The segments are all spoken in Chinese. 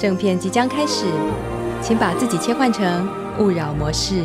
正片即将开始，请把自己切换成勿扰模式。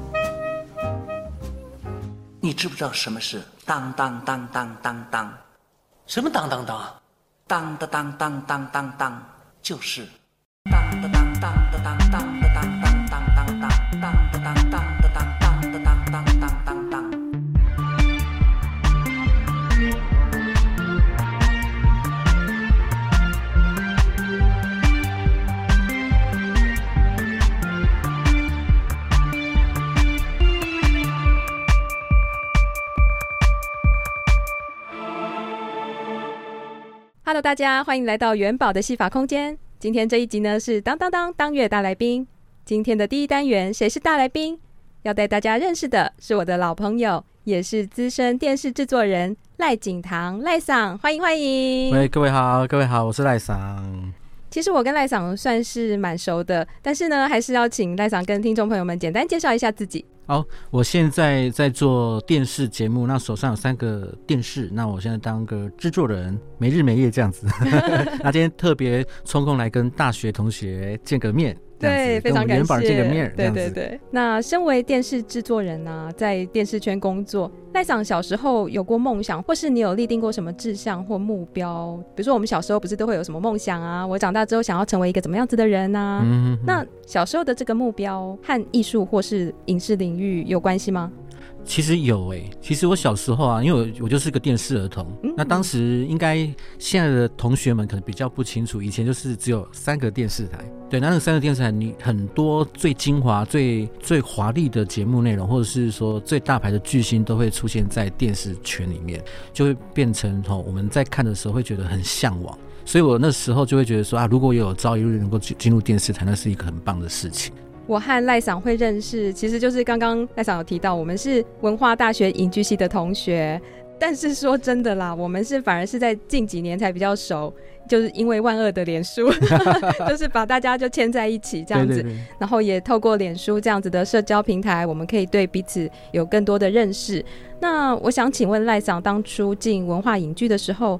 你知不知道什么是当当当当当当？什么当当当？当当当当当当当，就是当当当当当当当。大家欢迎来到元宝的戏法空间。今天这一集呢是当当当当月大来宾。今天的第一单元，谁是大来宾？要带大家认识的是我的老朋友，也是资深电视制作人赖景堂赖桑，欢迎欢迎。喂，各位好，各位好，我是赖桑。其实我跟赖桑算是蛮熟的，但是呢，还是要请赖桑跟听众朋友们简单介绍一下自己。好，我现在在做电视节目，那手上有三个电视，那我现在当个制作人，没日没夜这样子。那今天特别抽空来跟大学同学见个面。对，非常感谢。这个面，对对对。那身为电视制作人呢、啊，在电视圈工作，赖想小时候有过梦想，或是你有立定过什么志向或目标？比如说我们小时候不是都会有什么梦想啊？我长大之后想要成为一个怎么样子的人啊？嗯哼哼。那小时候的这个目标和艺术或是影视领域有关系吗？其实有诶、欸，其实我小时候啊，因为我我就是个电视儿童，嗯、那当时应该现在的同学们可能比较不清楚，以前就是只有三个电视台，对，那那三个电视台，你很多最精华、最最华丽的节目内容，或者是说最大牌的巨星都会出现在电视圈里面，就会变成哦，我们在看的时候会觉得很向往，所以我那时候就会觉得说啊，如果有朝一日能够进进入电视台，那是一个很棒的事情。我和赖赏会认识，其实就是刚刚赖赏有提到，我们是文化大学影剧系的同学。但是说真的啦，我们是反而是在近几年才比较熟，就是因为万恶的脸书，就是把大家就牵在一起这样子。对对对。然后也透过脸书这样子的社交平台，我们可以对彼此有更多的认识。那我想请问赖赏，当初进文化影剧的时候，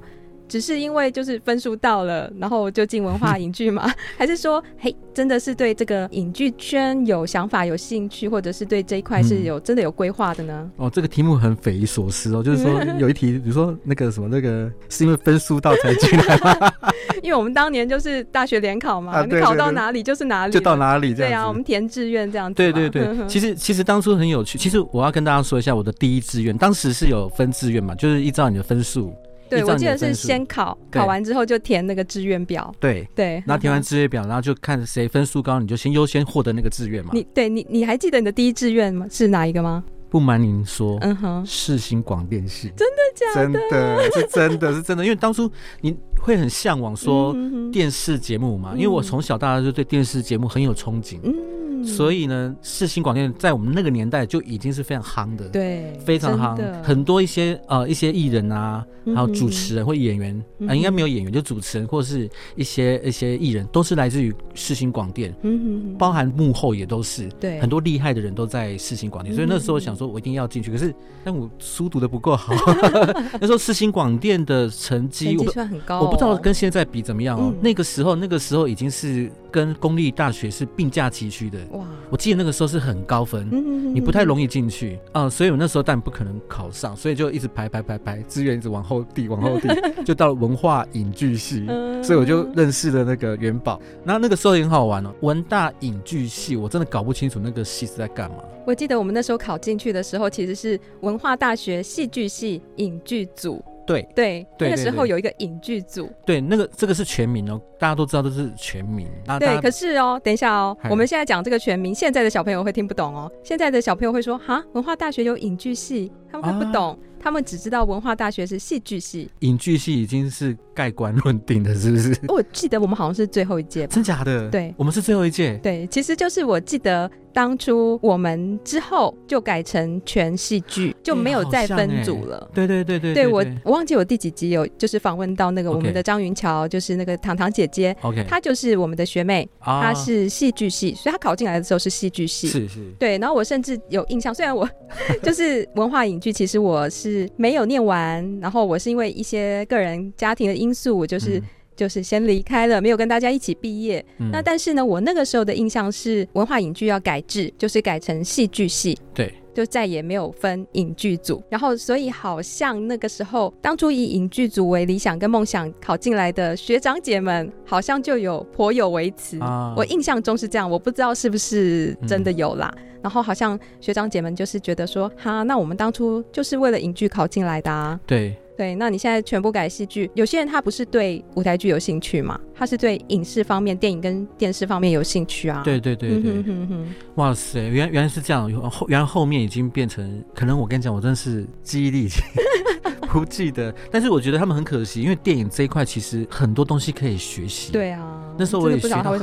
只是因为就是分数到了，然后就进文化影剧吗？还是说，嘿，真的是对这个影剧圈有想法、有兴趣，或者是对这一块是有、嗯、真的有规划的呢？哦，这个题目很匪夷所思哦，就是说有一题，比如说那个什么那个是因为分数到才进来吗？因为我们当年就是大学联考嘛，你考到哪里就是哪里，就到哪里这样。对啊，我们填志愿这样子。对对对，其实其实当初很有趣。其实我要跟大家说一下我的第一志愿，当时是有分志愿嘛，就是依照你的分数。对，我记得是先考，考完之后就填那个志愿表。对对，然后填完志愿表，然后就看谁分数高，你就先优先获得那个志愿嘛。你对你你还记得你的第一志愿吗？是哪一个吗？不瞒您说，嗯哼，世新广电系。真的假的？真的是真的是真的，因为当初你会很向往说电视节目嘛，因为我从小到大就对电视节目很有憧憬。嗯。所以呢，世新广电在我们那个年代就已经是非常夯的，对，非常夯。很多一些呃一些艺人啊，还有主持人或演员啊、嗯呃，应该没有演员，就主持人或是一些一些艺人，都是来自于世新广电，嗯，包含幕后也都是，对，很多厉害的人都在世新广电。所以那时候我想说，我一定要进去。可是，但我书读的不够好，那时候世新广电的成绩我算很高、哦，我不知道跟现在比怎么样哦。嗯、那个时候，那个时候已经是跟公立大学是并驾齐驱的。哇，我记得那个时候是很高分，你不太容易进去啊、嗯，所以我那时候但不可能考上，所以就一直排排排排，志愿一直往后递，往后递，就到了文化影剧系，所以我就认识了那个元宝。那那个时候也很好玩哦，文大影剧系，我真的搞不清楚那个系是在干嘛。我记得我们那时候考进去的时候，其实是文化大学戏剧系影剧组。对对，那个时候有一个影剧组。对，那个这个是全名哦，大家都知道这是全名。对，可是哦，等一下哦，我们现在讲这个全名，现在的小朋友会听不懂哦。现在的小朋友会说：“哈，文化大学有影剧系，他们会不懂。啊”他们只知道文化大学是戏剧系，影剧系已经是盖棺论定的，是不是？我记得我们好像是最后一届，真假的？对，我们是最后一届。对，其实就是我记得当初我们之后就改成全戏剧，就没有再分组了。对对对对，对我我忘记我第几集有就是访问到那个我们的张云桥，就是那个糖糖姐姐，OK，她就是我们的学妹，她是戏剧系，所以她考进来的时候是戏剧系，是是。对，然后我甚至有印象，虽然我 就是文化影剧，其实我是没有念完。完，然后我是因为一些个人家庭的因素，我就是、嗯、就是先离开了，没有跟大家一起毕业。嗯、那但是呢，我那个时候的印象是文化影剧要改制，就是改成戏剧系，对，就再也没有分影剧组。然后所以好像那个时候，当初以影剧组为理想跟梦想考进来的学长姐们，好像就有颇有微词、啊。我印象中是这样，我不知道是不是真的有啦。嗯然后好像学长姐们就是觉得说，哈，那我们当初就是为了影剧考进来的啊。对对，那你现在全部改戏剧，有些人他不是对舞台剧有兴趣嘛，他是对影视方面、电影跟电视方面有兴趣啊。对对对对，嗯、哼哼哼哇塞，原原来是这样，后原来后面已经变成，可能我跟你讲，我真的是记忆力 不记得，但是我觉得他们很可惜，因为电影这一块其实很多东西可以学习。对啊。那时候我也学到很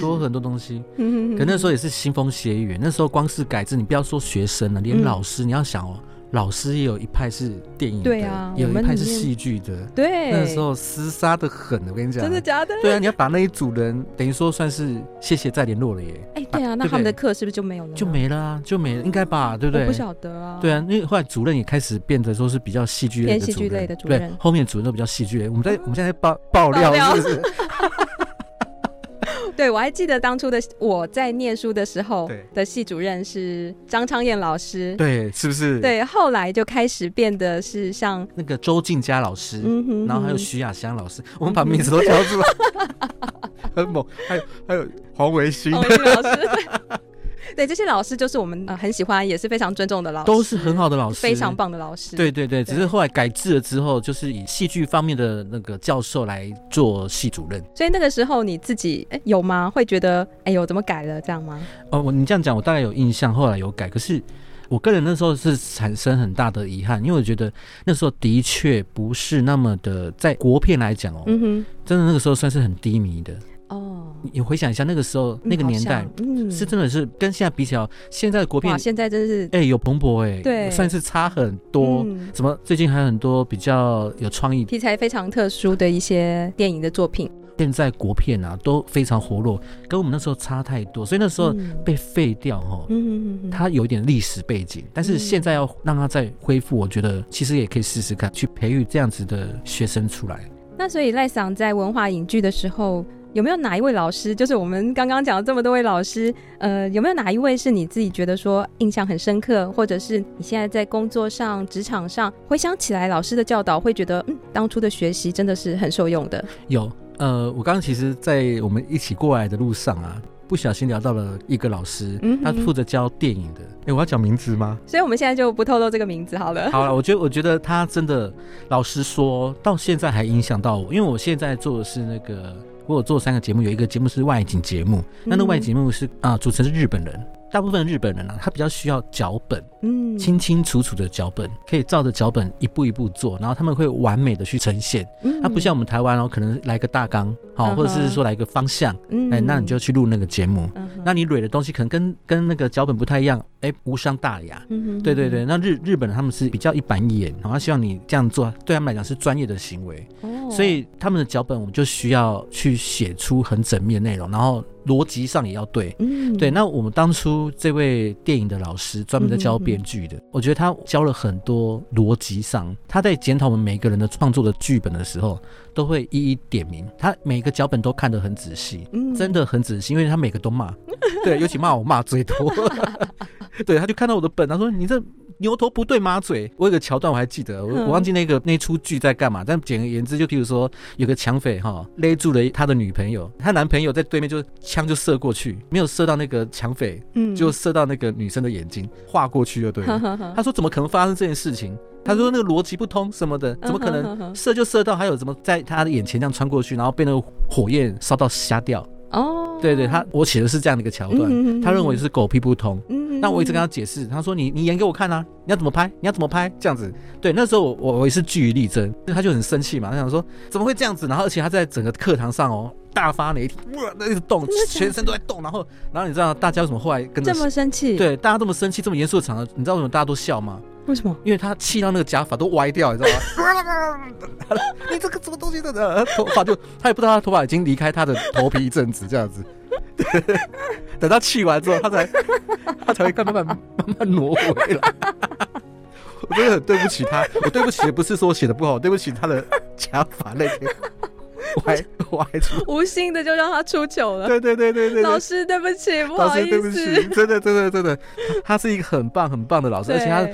多很多东西，可那时候也是腥风血雨。那时候光是改制，你不要说学生了，连老师，你要想哦，老师也有一派是电影的，对啊，有一派是戏剧的，对，那时候厮杀的很，我跟你讲，真的假的？对啊，你要把那一组人，等于说算是谢谢再联络了耶。哎，对啊，那他们的课是不是就没有了？就没了啊，就没了，应该吧？对不对？我不晓得啊。对啊，因为后来主任也开始变得说是比较戏剧类的主任，对，后面主任都比较戏剧类。我们在我们现在爆爆料是不是？对，我还记得当初的我在念书的时候的系主任是张昌燕老师，对，是不是？对，后来就开始变得是像那个周静佳老师，嗯哼，然后还有徐亚香老师，嗯、我们把名字都叫出来，很猛，还有还有黄维新老师。对，这些老师就是我们呃很喜欢，也是非常尊重的老师，都是很好的老师，非常棒的老师。对对对，只是后来改制了之后，就是以戏剧方面的那个教授来做系主任。所以那个时候你自己哎有吗？会觉得哎呦怎么改了这样吗？哦，我你这样讲，我大概有印象，后来有改。可是我个人那时候是产生很大的遗憾，因为我觉得那时候的确不是那么的，在国片来讲哦，嗯哼，真的那个时候算是很低迷的。哦，你回想一下那个时候那个年代，嗯，是真的是跟现在比起来，现在的国片现在真是哎、欸、有蓬勃哎、欸，对，算是差很多。怎么最近还有很多比较有创意、题材非常特殊的一些电影的作品？现在国片啊都非常活络，跟我们那时候差太多，所以那时候被废掉哈，嗯嗯，它有一点历史背景，但是现在要让它再恢复，我觉得其实也可以试试看，去培育这样子的学生出来。那所以赖桑在文化影剧的时候，有没有哪一位老师？就是我们刚刚讲了这么多位老师，呃，有没有哪一位是你自己觉得说印象很深刻，或者是你现在在工作上、职场上回想起来老师的教导，会觉得嗯，当初的学习真的是很受用的？有，呃，我刚刚其实，在我们一起过来的路上啊。不小心聊到了一个老师，嗯、他负责教电影的。哎、欸，我要讲名字吗？所以我们现在就不透露这个名字好了。好了，我觉得我觉得他真的，老实说，到现在还影响到我，因为我现在做的是那个，我有做三个节目，有一个节目是外景节目，那、嗯、那外景节目是啊，主持人是日本人。大部分日本人啊，他比较需要脚本，嗯，清清楚楚的脚本，可以照着脚本一步一步做，然后他们会完美的去呈现。嗯，他不像我们台湾哦，可能来个大纲，好、嗯，或者是说来个方向，嗯，哎，那你就去录那个节目，嗯，那你蕊的东西可能跟跟那个脚本不太一样，哎，无伤大雅。嗯，对对对，那日日本人他们是比较一板一眼，然后希望你这样做，对他们来讲是专业的行为，哦，所以他们的脚本我们就需要去写出很缜密的内容，然后。逻辑上也要对，嗯，对。那我们当初这位电影的老师专门在教编剧的，嗯嗯嗯，我觉得他教了很多逻辑上，他在检讨我们每个人的创作的剧本的时候，都会一一点名。他每个脚本都看得很仔细，嗯，真的很仔细，因为他每个都骂，对，尤其骂我骂最多，对，他就看到我的本，他说你这。牛头不对马嘴，我有个桥段我还记得，我我忘记那个那出剧在干嘛，但简而言之，就譬如说有个抢匪哈勒住了他的女朋友，他男朋友在对面就枪就射过去，没有射到那个抢匪，嗯，就射到那个女生的眼睛，划过去就对了。他说怎么可能发生这件事情？他说那个逻辑不通什么的，怎么可能 射就射到？还有怎么在他的眼前这样穿过去，然后被那个火焰烧到瞎掉？哦，对对，他我写的是这样的一个桥段，他认为是狗屁不通。那我一直跟他解释，他说你你演给我看啊，你要怎么拍，你要怎么拍这样子。对，那时候我我也是据理力争，他就很生气嘛，他想说怎么会这样子，然后而且他在整个课堂上哦大发雷霆，哇，那一直动，全身都在动，然后然后你知道大家为什么后来跟着这么生气？对，大家这么生气，这么严肃的场合，你知道为什么大家都笑吗？为什么？因为他气到那个假发都歪掉，你知道吗？你这个什么东西的呢？头发就他也不知道他头发已经离开他的头皮一阵子，这样子。等他气完之后，他才 他才会慢慢慢慢挪回来。我真的很对不起他，我对不起的不是说我写的不好，对不起他的假发那天歪歪出，无心的就让他出糗了。对对对对对，老师对不起，不好意思，对不起，真的真的真的，他是一个很棒很棒的老师，而且他。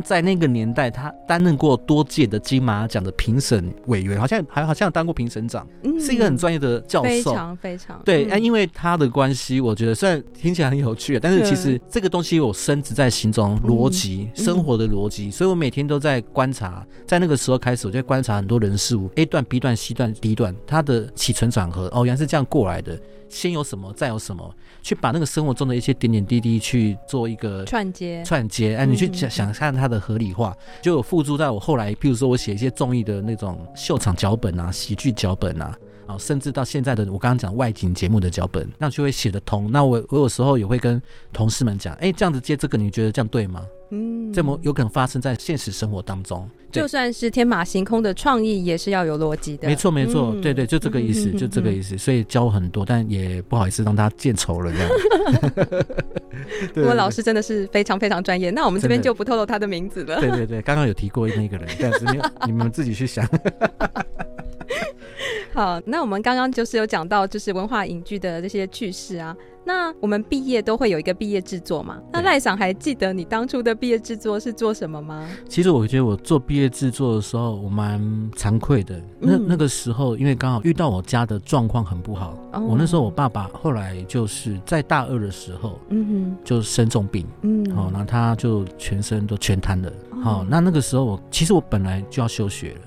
在那个年代，他担任过多届的金马奖的评审委员，好像还好像当过评审长，嗯，是一个很专业的教授，非常非常对。哎、嗯，因为他的关系，我觉得虽然听起来很有趣，但是其实这个东西我深植在心中，逻辑、嗯、生活的逻辑，所以我每天都在观察。在那个时候开始，我就在观察很多人事物，A 段、B 段、C 段、D 段，它的起承转合，哦，原来是这样过来的。先有什么，再有什么，去把那个生活中的一些点点滴滴去做一个串接，串接。哎，你去想想看它的合理化，嗯、就有付诸在我后来，譬如说我写一些综艺的那种秀场脚本啊、喜剧脚本啊，啊，甚至到现在的我刚刚讲外景节目的脚本，那就会写得通。那我我有时候也会跟同事们讲，哎、欸，这样子接这个，你觉得这样对吗？嗯，这么有可能发生在现实生活当中，就算是天马行空的创意，也是要有逻辑的。没错，没错，嗯，对对，就这个意思，嗯，就这个意思。所以教很多，但也不好意思让他见丑了这样。不过老师真的是非常非常专业，那我们这边就不透露他的名字了。对对对，刚刚有提过那个人，但是没有，你们自己去想。好，那我们刚刚就是有讲到，就是文化影剧的这些趣事啊。那我们毕业都会有一个毕业制作嘛？那赖赏还记得你当初的毕业制作是做什么吗？其实我觉得我做毕业制作的时候，我蛮惭愧的。那那个时候，因为刚好遇到我家的状况很不好。哦。我那时候我爸爸后来就是在大二的时候，嗯哼，就生重病，嗯，好，那他就全身都全瘫了。好，那那个时候我其实我本来就要休学了。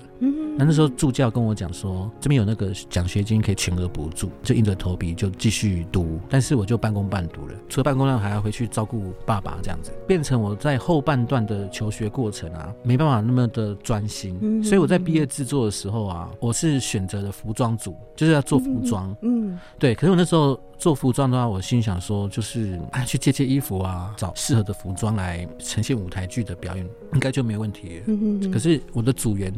那那时候助教跟我讲说，这边有那个奖学金可以全额补助，就硬着头皮就继续读。但是我就半工半读了，除了半工半读还要回去照顾爸爸，这样子变成我在后半段的求学过程啊，没办法那么的专心。所以我在毕业制作的时候啊，我是选择了服装组，就是要做服装。嗯，对。可是我那时候。做服装的话，我心想说，就是啊，去借借衣服啊，找适合的服装来呈现舞台剧的表演应该就没问题。可是我的组员，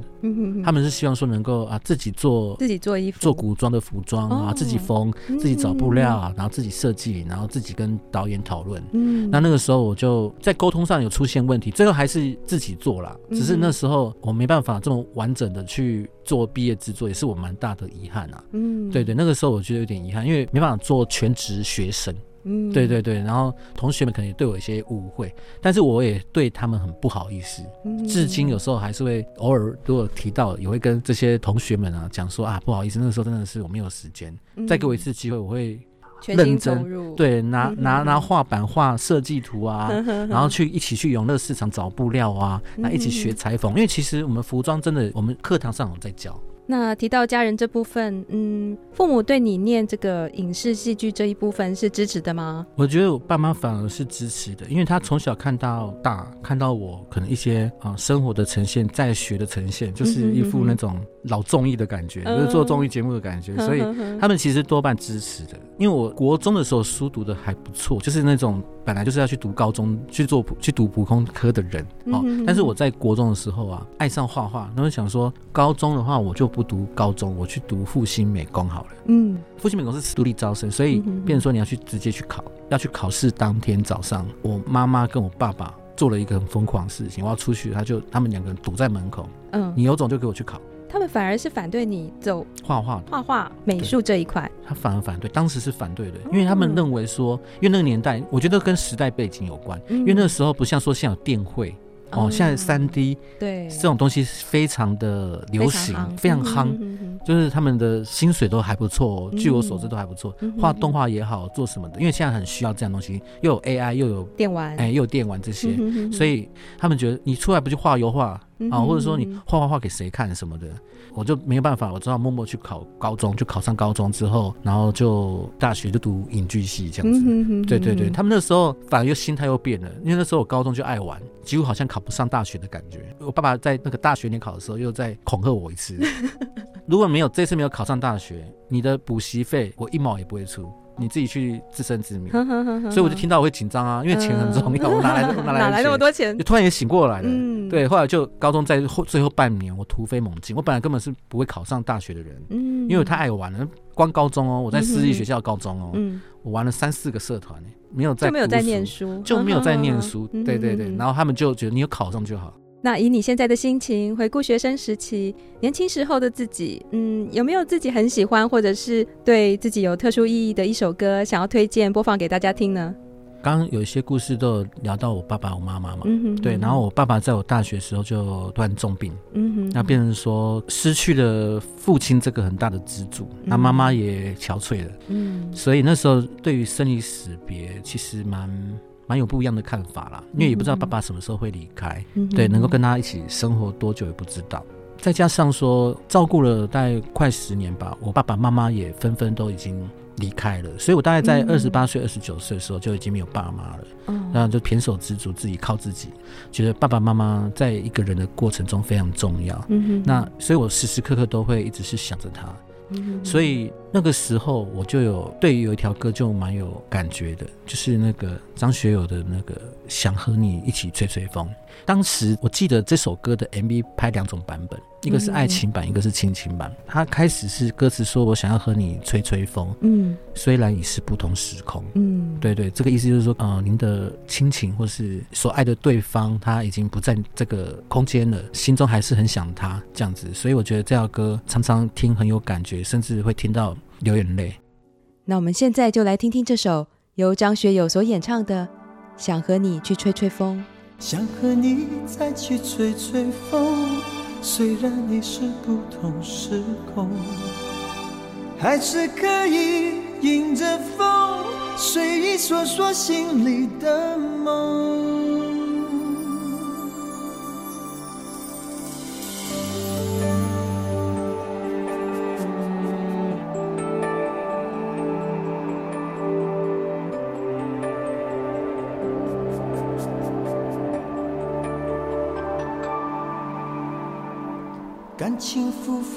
他们是希望说能够啊自己做自己做衣服，做古装的服装啊，哦自己缝，嗯。自己找布料啊，然后自己设计，然后自己跟导演讨论。嗯，那那个时候我就在沟通上有出现问题，最后还是自己做了。嗯只是那时候我没办法这么完整的去做毕业制作，也是我蛮大的遗憾啊。嗯，对对，那个时候我觉得有点遗憾，因为没办法做全职学生。嗯，对对对，然后同学们可能也对我一些误会，但是我也对他们很不好意思。嗯，至今有时候还是会偶尔如果提到，也会跟这些同学们啊讲说啊，不好意思，那个时候真的是我没有时间，嗯。再给我一次机会，我会认真，对拿嗯拿拿画板画设计图啊，然后去一起去永乐市场找布料啊，那一起学裁缝，因为其实我们服装真的，我们课堂上有在教。那提到家人这部分，嗯，父母对你念这个影视戏剧这一部分是支持的吗？我觉得我爸妈反而是支持的，因为他从小看到大，看到我可能一些啊、呃、生活的呈现，在学的呈现，就是一副那种老综艺的感觉，嗯、就是做综艺节目的感觉，所以他们其实多半支持的。因为我国中的时候书读的还不错，就是那种本来就是要去读高中去做去读普通科的人哦，但是我在国中的时候啊，爱上画画，然后想说高中的话我就不读高中，我去读复兴美工好了。嗯，复兴美工是独立招生，所以变成说你要去直接去考，要去考试当天早上，我妈妈跟我爸爸做了一个很疯狂的事情，我要出去，他就他们两个人堵在门口，嗯，你有种就给我去考。他们反而是反对你走画画、画画、美术这一块。他反而反对，当时是反对的，因为他们认为说，因为那个年代，我觉得跟时代背景有关，因为那个时候不像说现在有电绘。哦，现在三 D 对。这种东西非常的流行，非常夯，就是他们的薪水都还不错，据我所知都还不错，画动画也好，做什么的，因为现在很需要这样东西，又有 AI 又有电玩，哎，又有电玩这些，所以他们觉得你出来不就画油画啊，或者说你画画画给谁看什么的，我就没有办法，我只好默默去考高中，就考上高中之后，然后就大学就读影剧系这样子，对对对，他们那时候反而又心态又变了，因为那时候我高中就爱玩，几乎好像考。考不上大学的感觉，我爸爸在那个大学联考的时候又在恐吓我一次。如果没有这次没有考上大学，你的补习费我一毛也不会出，你自己去自生自灭。所以我就听到我会紧张啊，因为钱很重要，我哪来哪来哪 来那么多钱？就突然也醒过来了。嗯，对，后来就高中在后最后半年，我突飞猛进。我本来根本是不会考上大学的人，嗯，因为我太爱玩了。光高中哦，我在私立学校高中哦，嗯，我玩了三四个社团，没有在就没有在念书，就没有在念 书。对对对，然后他们就觉得你有考上就好。那以你现在的心情回顾学生时期，年轻时候的自己，嗯，有没有自己很喜欢或者是对自己有特殊意义的一首歌，想要推荐播放给大家听呢？刚刚有一些故事都有聊到我爸爸、我妈妈嘛，嗯哼哼，对，然后我爸爸在我大学时候就突然重病，嗯哼，那变成说失去了父亲这个很大的支柱，那妈妈也憔悴了，嗯，所以那时候对于生离死别其实蛮蛮有不一样的看法啦，因为也不知道爸爸什么时候会离开，嗯，对，能够跟他一起生活多久也不知道，再加上说照顾了大概快十年吧，我爸爸妈妈也纷纷都已经。离开了，所以我大概在二十八岁、二十九岁的时候就已经没有爸妈了，嗯，然后就胼手知足，自己靠自己，觉得爸爸妈妈在一个人的过程中非常重要，那所以我时时刻刻都会一直是想着他，嗯，所以那个时候我就有对于有一条歌就蛮有感觉的，就是那个张学友的那个想和你一起吹吹风。当时我记得这首歌的 MV 拍两种版本，一个是爱情版，嗯、一个是亲情版。他开始是歌词说：“我想要和你吹吹风。”嗯，虽然已是不同时空。嗯，对对，这个意思就是说，呃，您的亲情或是所爱的对方，他已经不在这个空间了，心中还是很想他这样子。所以我觉得这条歌常常听很有感觉，甚至会听到流眼泪。那我们现在就来听听这首由张学友所演唱的《想和你去吹吹风》。想和你再去吹吹风，虽然你是不同时空，还是可以迎着风，随意说说心里的梦。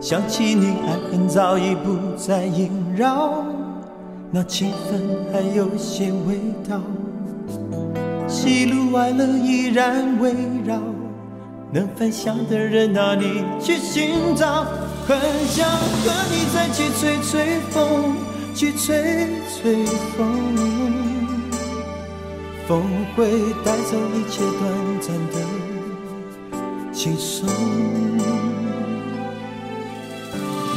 想起你，爱恨早已不再萦绕，那情分还有些味道。喜怒哀乐依然围绕，能分享的人哪里去寻找？很想和你再去吹吹风，去吹吹风，风会带走一切短暂的轻松。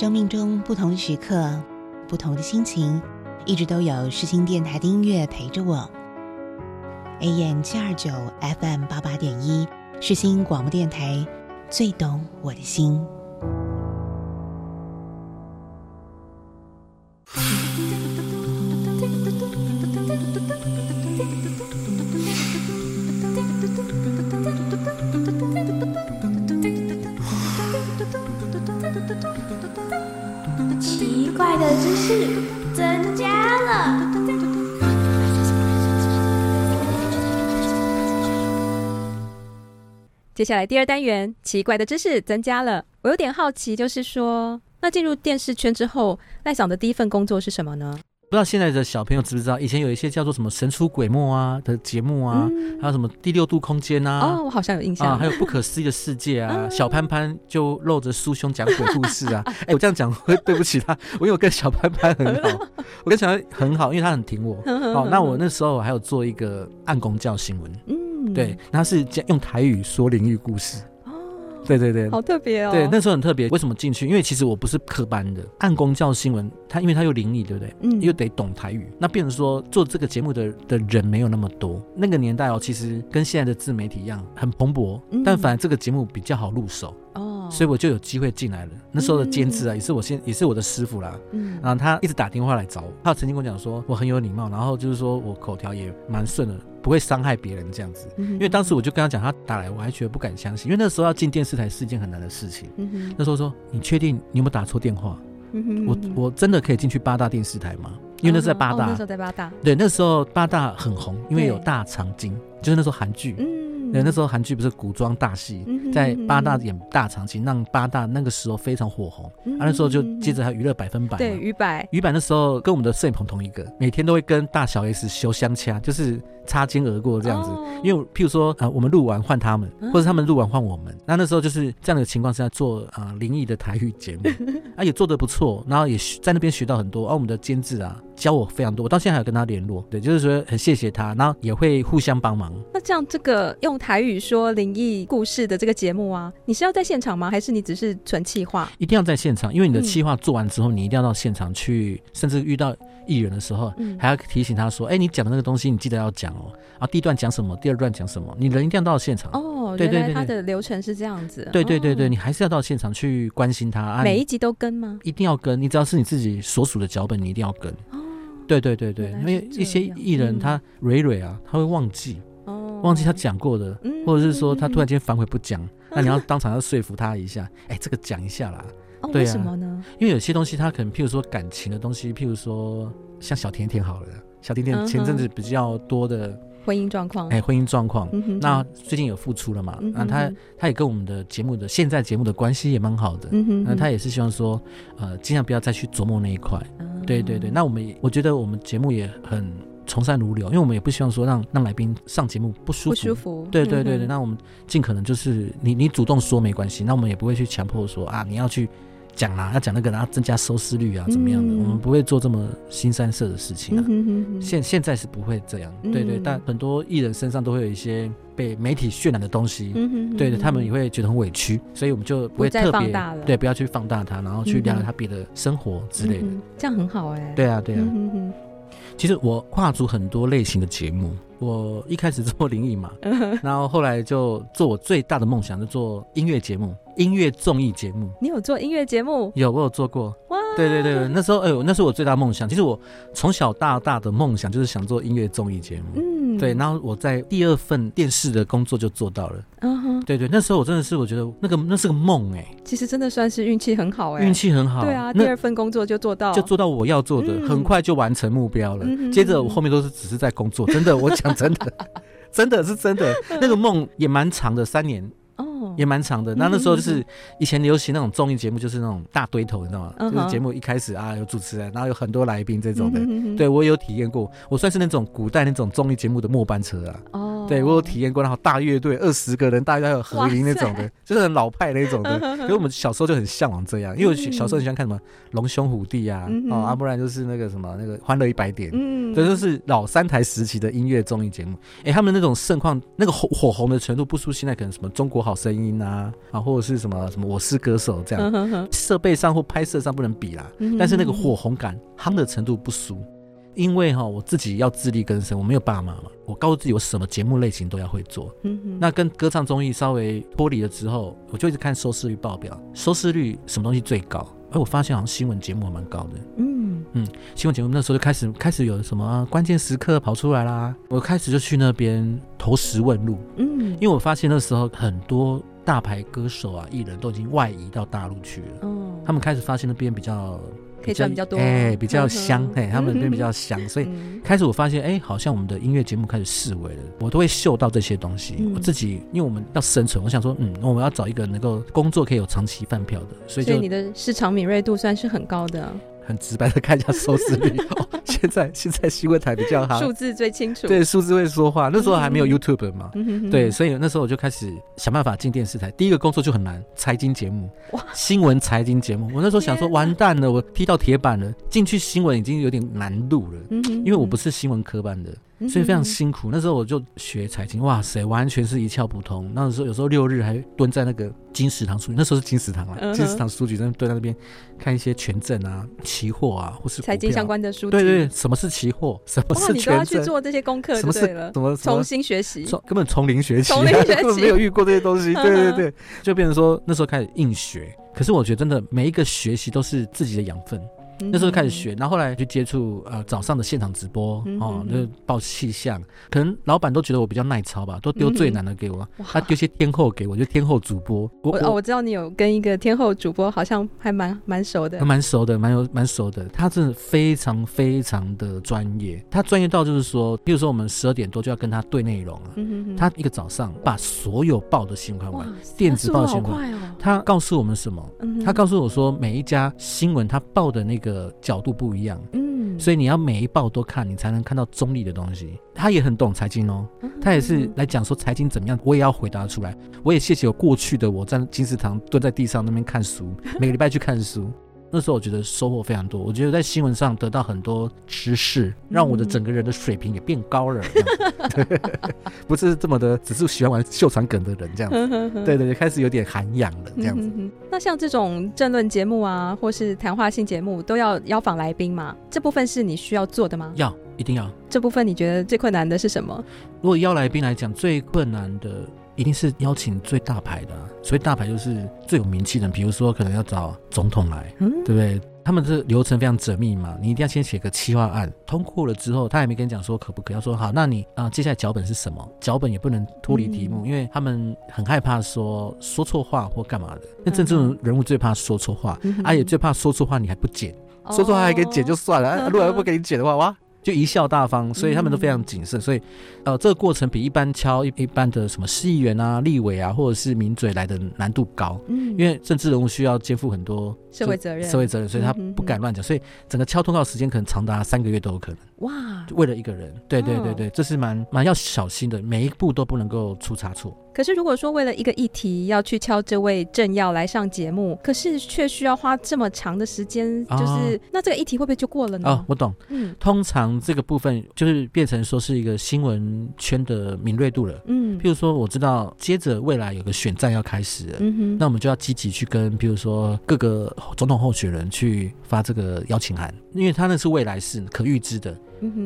生命中不同的时刻，不同的心情，一直都有世新电台的音乐陪着我。AM 七二九，FM 八八点一，世新广播电台，最懂我的心。接下来第二单元，奇怪的知识增加了。我有点好奇，就是说，那进入电视圈之后，赖桑的第一份工作是什么呢？不知道现在的小朋友知不知道，以前有一些叫做什么神出鬼没啊的节目啊，嗯、还有什么第六度空间啊，哦，我好像有印象啊，还有不可思议的世界啊，小潘潘就露着酥胸讲鬼故事啊。哎，我这样讲会对不起他，我因为我跟小潘潘很好，我跟小潘很好，因为他很挺我。哦，那我那时候还有做一个暗公教新闻，嗯，对，他是用台语说灵异故事。对对对，好特别哦。对，那时候很特别。为什么进去？因为其实我不是科班的，按公教新闻，他因为他又灵异，对不对？嗯，又得懂台语。那变成说做这个节目的的人没有那么多。那个年代哦，其实跟现在的自媒体一样很蓬勃，嗯、但反而这个节目比较好入手哦，所以我就有机会进来了。那时候的监制啊，也是我现也是我的师傅啦。嗯，然后他一直打电话来找我，他曾经跟我讲说我很有礼貌，然后就是说我口条也蛮顺的。不会伤害别人这样子，因为当时我就跟他讲，他打来我还觉得不敢相信，因为那时候要进电视台是一件很难的事情。那时候说，你确定你有没有打错电话？我我真的可以进去八大电视台吗？因为那是在八大，那时候在八大。对，那时候八大很红，因为有大长今，就是那时候韩剧。对，那时候韩剧不是古装大戏，在八大演大长今，让八大那个时候非常火红。啊，那时候就接着还有娱乐百分百。对，娱百。娱百那时候跟我们的摄影棚同一个，每天都会跟大小 S 修相掐，就是擦肩而过这样子。因为譬如说啊，我们录完换他们，或者他们录完换我们。那那时候就是这样的情况是在做啊灵异的台语节目，啊也做得不错，然后也在那边学到很多。而我们的监制啊教我非常多，我到现在还有跟他联络。对，就是说很谢谢他，然后也会互相帮忙。那这样这个用台语说灵异故事的这个节目啊，你是要在现场吗？还是你只是纯气话？一定要在现场，因为你的气话做完之后，你一定要到现场去，甚至遇到艺人的时候，还要提醒他说：“哎，你讲的那个东西，你记得要讲哦。啊，第一段讲什么，第二段讲什么，你人一定要到现场。”哦，对对对，他的流程是这样子。对对对对，你还是要到现场去关心他。每一集都跟吗？一定要跟，你只要是你自己所属的脚本，你一定要跟。哦，对对对对，因为一些艺人他蕊蕊啊，他会忘记。忘记他讲过的，或者是说他突然间反悔不讲，那你要当场要说服他一下，哎，这个讲一下啦。对啊，为什么呢？因为有些东西他可能，譬如说感情的东西，譬如说像小甜甜好了，小甜甜前阵子比较多的婚姻状况，哎，婚姻状况，那最近有复出了嘛？那他他也跟我们的节目的现在节目的关系也蛮好的，那他也是希望说，呃，尽量不要再去琢磨那一块。对对对，那我们也我觉得我们节目也很。从善如流，因为我们也不希望说让让来宾上节目不舒服。不舒服。对对对对，嗯、那我们尽可能就是你你主动说没关系，那我们也不会去强迫说啊你要去讲啊，要讲那个然后增加收视率啊怎么样的，嗯、我们不会做这么新三色的事情啊。现现在是不会这样，对，对对，但很多艺人身上都会有一些被媒体渲染的东西，对的，他们也会觉得很委屈，所以我们就不会特别对，不要去放大它，然后去聊聊他别的生活之类的，嗯、这样很好哎、欸。对啊对啊。嗯其实我跨足很多类型的节目，我一开始做灵异嘛，然后后来就做我最大的梦想，就做音乐节目。音乐综艺节目，你有做音乐节目？有，我有做过。哇，对对对，那时候哎呦，那是我最大梦想。其实我从小到大的梦想就是想做音乐综艺节目。嗯，对，然后我在第二份电视的工作就做到了。嗯哼，对对，那时候我真的是我觉得那个那是个梦哎。其实真的算是运气很好哎。运气很好。对啊，第二份工作就做到，就做到我要做的，很快就完成目标了。接着我后面都是只是在工作，真的，我讲真的，真的是真的，那个梦也蛮长的，三年。也蛮长的，那那时候就是以前流行那种综艺节目，就是那种大堆头，你知道吗？就是节目一开始啊有主持人，然后有很多来宾这种的。对，我也有体验过，我算是那种古代那种综艺节目的末班车啊。哦，对我有体验过，然后大乐队二十个人，大家有合音那种的，就是很老派那种的。所以我们小时候就很向往这样，因为我小时候很喜欢看什么龙兄虎弟啊，哦，要不然就是那个什么那个欢乐一百点，嗯，这就是老三台时期的音乐综艺节目。哎，他们那种盛况，那个火火红的程度不输现在可能什么中国好声音啊。啊，或者是什么什么我是歌手这样，设备上或拍摄上不能比啦，但是那个火红感、夯的程度不输。因为哈，我自己要自力更生，我没有爸妈嘛，我告诉自己我什么节目类型都要会做。那跟歌唱综艺稍微脱离了之后，我就一直看收视率报表，收视率什么东西最高？哎，我发现好像新闻节目还蛮高的。嗯嗯，新闻节目那时候就开始开始有什么关键时刻跑出来啦，我开始就去那边投石问路。嗯，因为我发现那时候很多。大牌歌手啊，艺人都已经外移到大陆去了。嗯，他们开始发现那边比较可以赚比较多，哎，比较香，哎，他们那边比较香，所以开始我发现，哎，好像我们的音乐节目开始示威了。我都会嗅到这些东西。我自己，因为我们要生存，我想说，嗯，我们要找一个能够工作可以有长期饭票的，所以就，所以你的市场敏锐度算是很高的。很直白的看一下收视率。哦、现在现在新闻台比较好，数字最清楚。对，数字会说话。那时候还没有 YouTube 嘛，嗯哼哼对，所以那时候我就开始想办法进电视台。第一个工作就很难，财经节目，新闻财经节目。我那时候想说，完蛋了，我踢到铁板了，进去新闻已经有点难度了，嗯哼哼因为我不是新闻科班的。所以非常辛苦。那时候我就学财经，哇塞，完全是一窍不通。那时候有时候六日还蹲在那个金石堂书局，那时候是金石堂啊，嗯、金石堂书局在蹲在那边看一些权证啊、期货啊，或是财经相关的书籍。对，对对，什么是期货？什么是权证？你都要去做这些功课，什么是什么重新学习？根本从零学习，从零学习，根本没有遇过这些东西。对对对，就变成说那时候开始硬学。可是我觉得真的每一个学习都是自己的养分。那时候开始学，然后后来去接触呃早上的现场直播哦，就报气象。可能老板都觉得我比较耐操吧，都丢最难的给我，他丢些天后给我，就天后主播。我哦，我知道你有跟一个天后主播，好像还蛮蛮熟的，蛮熟的，蛮有蛮熟的。他真的非常非常的专业，他专业到就是说，比如说我们十二点多就要跟他对内容了，他一个早上把所有报的新闻电子报新闻，他告诉我们什么？他告诉我说，每一家新闻他报的那个。的角度不一样，嗯，所以你要每一报都看，你才能看到中立的东西。他也很懂财经哦，他也是来讲说财经怎么样，我也要回答出来。我也谢谢我过去的我在金石堂蹲在地上那边看书，每个礼拜去看书。那时候我觉得收获非常多，我觉得在新闻上得到很多知识，让我的整个人的水平也变高了。不是这么的，只是喜欢玩秀场梗的人这样子。对对对，开始有点涵养了这样子。那像这种政论节目啊，或是谈话性节目，都要邀访来宾吗？这部分是你需要做的吗？要，一定要。这部分你觉得最困难的是什么？如果邀来宾来讲，最困难的。一定是邀请最大牌的，所以大牌就是最有名气的，比如说可能要找总统来，嗯，对不对？他们这流程非常缜密嘛，你一定要先写个企划案，通过了之后，他也没跟你讲说可不可以，要说好，那你啊，接下来脚本是什么？脚本也不能脱离题目，嗯、因为他们很害怕说说错话或干嘛的。那这种人物最怕说错话，而且、嗯啊、也最怕说错话你还不剪，哦、说错话还给剪就算了，如果还不给你剪的话，哇！就贻笑大方，所以他们都非常谨慎，所以，呃，这个过程比一般敲一一般的什么市议员啊、立委啊，或者是名嘴来的难度高，嗯，因为政治人物需要肩负很多社会责任，社会责任，所以他不敢乱讲，所以整个敲通告时间可能长达三个月都有可能。哇，为了一个人，对对对对，这是蛮蛮要小心的，每一步都不能够出差错。可是如果说为了一个议题要去敲这位政要来上节目，可是却需要花这么长的时间，就是、哦、那这个议题会不会就过了呢？哦，我懂。嗯，通常这个部分就是变成说是一个新闻圈的敏锐度了。嗯，譬如说我知道接着未来有个选战要开始了，嗯哼，那我们就要积极去跟譬如说各个总统候选人去发这个邀请函，因为他那是未来式可预知的。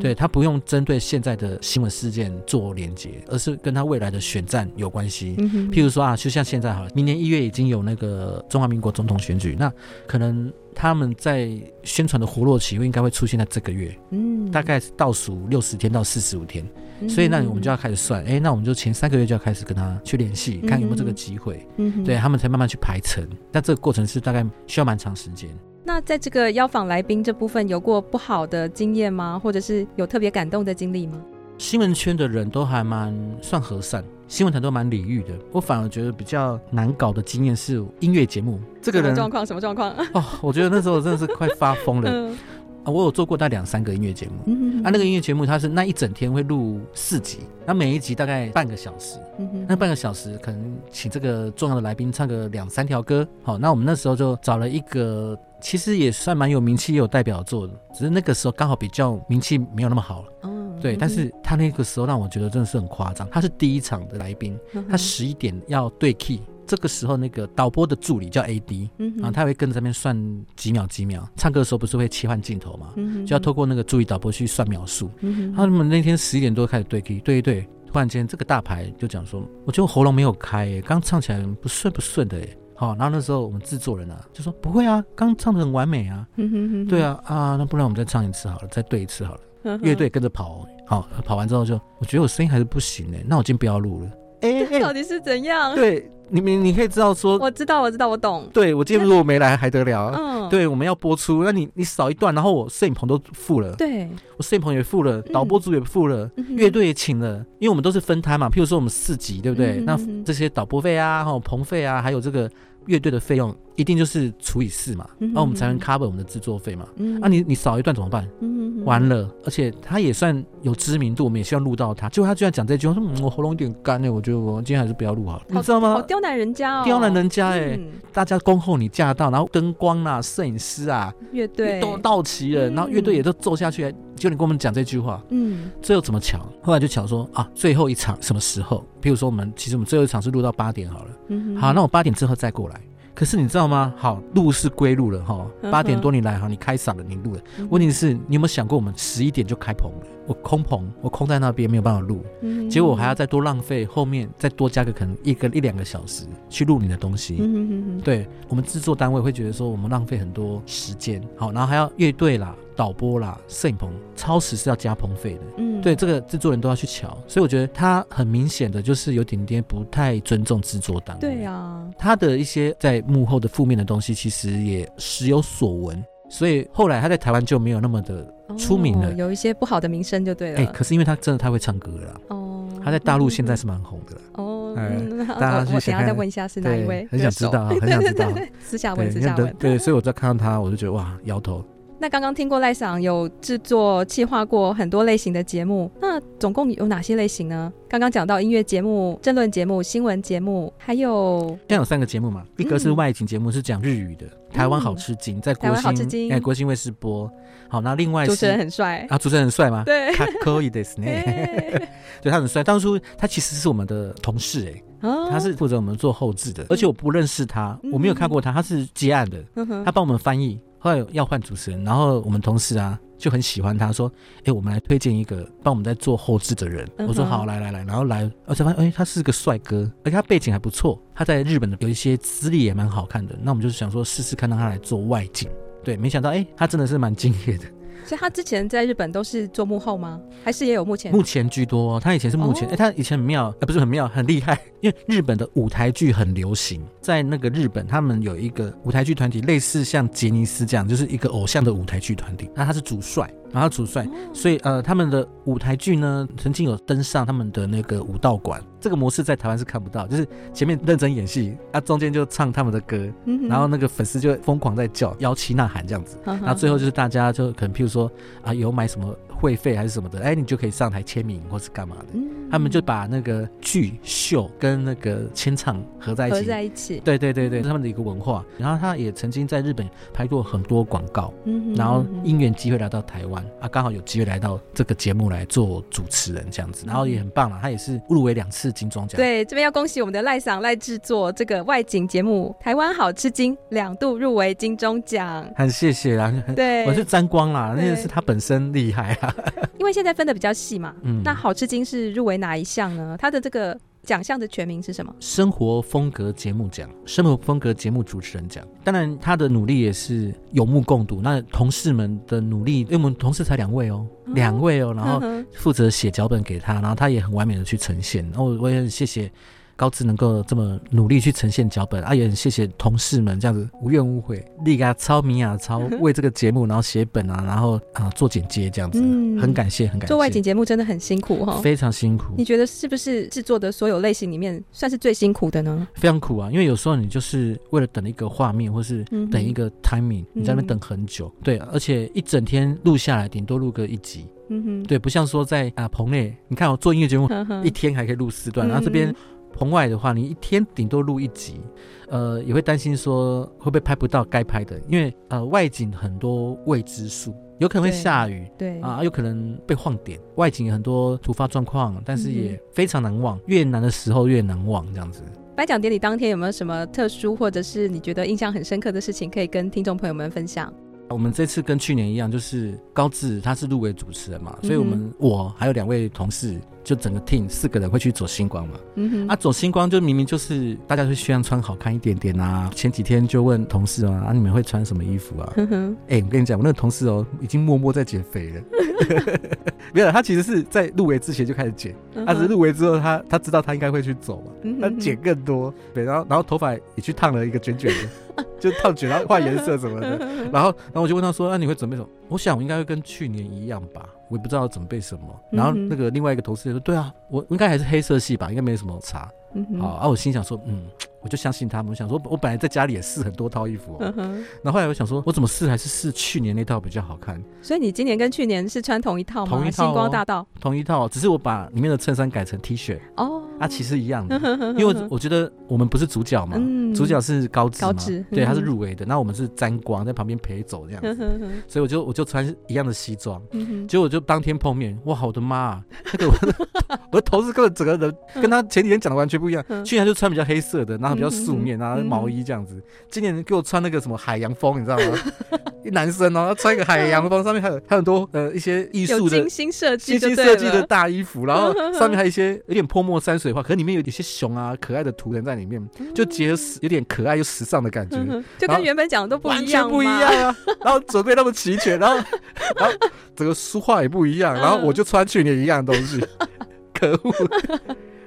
对，他不用针对现在的新闻事件做连接，而是跟他未来的选战有关系。譬如说啊，就像现在好了，明年一月已经有那个中华民国总统选举，那可能他们在宣传的活络期应该会出现在这个月，嗯，大概倒数六十天到四十五天，所以那我们就要开始算，哎，那我们就前三个月就要开始跟他去联系，看有没有这个机会，嗯，对他们才慢慢去排程，那这个过程是大概需要蛮长时间。那在这个邀访来宾这部分，有过不好的经验吗？或者是有特别感动的经历吗？新闻圈的人都还蛮算和善，新闻台都蛮礼遇的。我反而觉得比较难搞的经验是音乐节目。这个人状况什么状况？哦，我觉得那时候真的是快发疯了。嗯啊，我有做过那两三个音乐节目，嗯、啊，那个音乐节目它是那一整天会录四集，那每一集大概半个小时，嗯、哼那半个小时可能请这个重要的来宾唱个两三条歌，好，那我们那时候就找了一个其实也算蛮有名气也有代表作的，只是那个时候刚好比较名气没有那么好了，嗯、对，但是他那个时候让我觉得真的是很夸张，他是第一场的来宾，他十一点要对 key。这个时候，那个导播的助理叫 AD，嗯哼，啊，他会跟着这边算几秒几秒。唱歌的时候不是会切换镜头嘛，就要透过那个助理导播去算秒数。他们那天十一点多开始对 key，对一对，突然间这个大牌就讲说，我觉得我喉咙没有开耶，刚唱起来不顺不顺的耶。好，然后那时候我们制作人啊就说不会啊，刚唱的很完美啊。嗯哼哼，对啊啊，那不然我们再唱一次好了，再对一次好了。乐队跟着跑，好，跑完之后就我觉得我声音还是不行耶，那我今天不要录了。哎，到底是怎样？对。你你你可以知道说，我知道我知道我懂。对，我今天如果没来还得了？嗯，对，我们要播出，那你你少一段，然后我摄影棚都付了，对，我摄影棚也付了，导播组也付了，乐队也请了，因为我们都是分摊嘛。譬如说我们四级，对不对？那这些导播费啊，还有棚费啊，还有这个乐队的费用一定就是除以四嘛，那、嗯啊、我们才能 cover 我们的制作费嘛。嗯那、啊、你你少一段怎么办？嗯完了，而且他也算有知名度，我们也希望录到他。结果他居然讲这句话，说、嗯、我喉咙有点干呢，我觉得我今天还是不要录好了，好你知道吗？好刁难人家哦，刁难人家哎、嗯大家恭候你驾到，然后灯光啊、摄影师啊乐队都到齐了，嗯然后乐队也都奏下去，就你跟我们讲这句话，嗯最后怎么巧？后来就巧说啊，最后一场什么时候？比如说我们其实我们最后一场是录到八点好了，嗯好，那我八点之后再过来。可是你知道吗？好，录是归录了哈，八点多你来，哈，你开嗓了，你录了。嗯问题是，你有没有想过，我们十一点就开棚了？我空棚，我空在那边没有办法录，嗯结果我还要再多浪费后面再多加个可能一个一两个小时去录你的东西。嗯哼哼哼对我们制作单位会觉得说我们浪费很多时间，好，然后还要乐队啦、导播啦、摄影棚，超时是要加棚费的。嗯对，这个制作人都要去瞧，所以我觉得他很明显的就是有点点不太尊重制作单位。对啊，他的一些在幕后的负面的东西，其实也时有所闻，所以后来他在台湾就没有那么的出名了。哦有一些不好的名声就对了。哎、可是因为他真的太会唱歌了啦，哦，他在大陆现在是蛮红的啦。哦，哎嗯大家我我等下去想要再问一下是哪一位，很想知道，很想知道。私下问，对，私下问。对，所以我在看到他，我就觉得哇，摇头。那刚刚听过赖桑有制作、企划过很多类型的节目，那总共有哪些类型呢？刚刚讲到音乐节目、政论节目、新闻节目，还有现在有三个节目嘛，一个是外景节目，是讲日语的，台湾好吃惊，在国台湾好吃惊新哎国新卫视播。好，那另外是主持人很帅啊，主持人很帅吗？对かっこいいですね。哎对他很帅，当初他其实是我们的同事哎、哦他是负责我们做后制的，而且我不认识他，我没有看过他，他是接案的，嗯哼他帮我们翻译。 后来要换主持人，然后我们同事啊就很喜欢他，说：“哎，我们来推荐一个帮我们在做后置的人。嗯我说：“好，来来来。”然后来，而且发现哎，他是个帅哥，而且他背景还不错，他在日本的有一些资历也蛮好看的。那我们就是想说试试看，让他来做外景。对，没想到哎，他真的是蛮敬业的。所以他之前在日本都是做幕后吗？还是也有目前？目前居多，他以前是幕前，哎、哦他以前很妙，呃，不是很妙，很厉害。因为日本的舞台剧很流行，在那个日本，他们有一个舞台剧团体，类似像杰尼斯这样，就是一个偶像的舞台剧团体。那他是主帅，然后主帅，所以呃，他们的舞台剧呢，曾经有登上他们的那个武道馆。这个模式在台湾是看不到，就是前面认真演戏，啊，中间就唱他们的歌，嗯然后那个粉丝就疯狂在叫，摇旗呐喊这样子。嗯然后最后就是大家就可能譬如说啊，有买什么会费还是什么的，哎，你就可以上台签名或是干嘛的。嗯他们就把那个剧秀跟那个清唱合在一起，合在一起。对对对对，是他们的一个文化。然后他也曾经在日本拍过很多广告，嗯哼然后因缘机会来到台湾啊，刚好有机会来到这个节目来做主持人这样子，然后也很棒了。他也是入围两次金钟奖。对，这边要恭喜我们的赖赏赖制作这个外景节目《台湾好吃惊》两度入围金钟奖。很谢谢啦，对我是沾光啦，那对个是他本身厉害啊。因为现在分的比较细嘛，嗯那好吃惊是入围哪一项呢？它的这个奖项的全名是什么？生活风格节目奖，生活风格节目主持人奖。当然，他的努力也是有目共睹。那同事们的努力，因为我们同事才两位哦，两位哦，然后负责写脚本给他，然后他也很完美的去呈现。然后我也很谢谢。高志能够这么努力去呈现脚本啊，也很谢谢同事们这样子无怨无悔，力啊超米啊超为这个节目然后写本啊，然后啊做剪接这样子，嗯很感谢很感谢。做外景节目真的很辛苦哈、哦，非常辛苦。你觉得是不是制作的所有类型里面算是最辛苦的呢？非常苦啊，因为有时候你就是为了等一个画面，或是等一个 timing，、嗯、你在那边等很久。嗯、对，而且一整天录下来，顶多录个一集。嗯哼，对，不像说在啊棚内，你看我做音乐节目一天还可以录四段，嗯、然后这边。棚外的话，你一天顶多录一集，呃，也会担心说会不会拍不到该拍的，因为呃外景很多未知数，有可能会下雨，对啊，有可能被晃点，外景有很多突发状况，但是也非常难忘，嗯、越难的时候越难忘，这样子。颁奖典礼当天有没有什么特殊或者是你觉得印象很深刻的事情可以跟听众朋友们分享？我们这次跟去年一样，就是高志他是入围主持人嘛，所以我们我还有两位同事，就整个 team 四个人会去走星光嘛。嗯哼，啊，走星光就明明就是大家会希望穿好看一点点啊。前几天就问同事啊，啊你们会穿什么衣服啊？嗯哼，哎，我跟你讲，我那个同事哦，已经默默在减肥了。没有，他其实是在入围之前就开始减，他只是入围之后他他知道他应该会去走嘛，他减更多。对，然后然后头发也去烫了一个卷卷的，就烫卷然后换颜色什么的。然后然后我就问他说，那、啊、你会准备什么？我想我应该会跟去年一样吧。我也不知道要准备什么，然后那个另外一个同事也说：“对啊，我应该还是黑色系吧，应该没什么差。”好啊，我心想说：“嗯，我就相信他们。我想说，我本来在家里也试很多套衣服、哦，嗯。然后后来我想说，我怎么试还是试去年那套比较好看。所以你今年跟去年是穿同一套吗？同一套、哦，星光大道，同一套，只是我把里面的衬衫改成 T 恤。哦，啊，其实一样的，因为我，我觉得我们不是主角嘛，嗯、主角是高知嘛，高知对，他是入围的，那我们是沾光在旁边陪走这样子，所以我就我就穿一样的西装，嗯、结果我就当天碰面，哇，我的妈、啊，那个我的我的头是跟整个人跟他前几天讲的完全不一样，嗯、去年就穿比较黑色的，然后比较素面，然后毛衣这样子，今年给我穿那个什么海洋风，你知道吗？一男生哦，他穿一个海洋风，上面还有还有很多呃一些艺术的精心设计、精心设计的大衣服，然后上面还有一些有点泼墨山水画，可是里面有一些熊啊可爱的图腾在里面，就结合有点可爱又时尚的感觉，就跟原本讲的都不一样，不一样啊！然后准备那么齐全，然后 然后整个书画也不一样，然后我就穿去年一样的东西，可恶。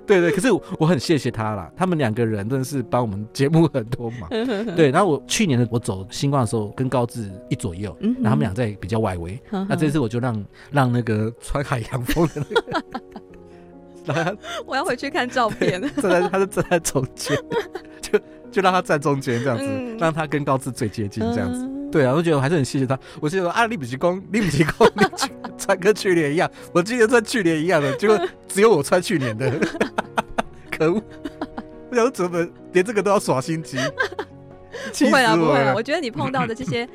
对对，可是我很谢谢他啦，他们两个人真的是帮我们节目很多忙。对，然后我去年的我走新冠的时候，跟高志一左右，然后他们俩在比较外围。那这次我就让让那个穿海洋风的那个，我要回去看照片。站在他是站在中间，就就让他站中间这样子，让他跟高志最接近这样子。对啊，我觉得我还是很谢谢他。我记得啊，你不是讲，你不是讲，你穿跟去年一样。我记得穿去年一样的，结果只有我穿去年的，可恶！我想说怎么连这个都要耍心机？不会啊，不会啊！我觉得你碰到的这些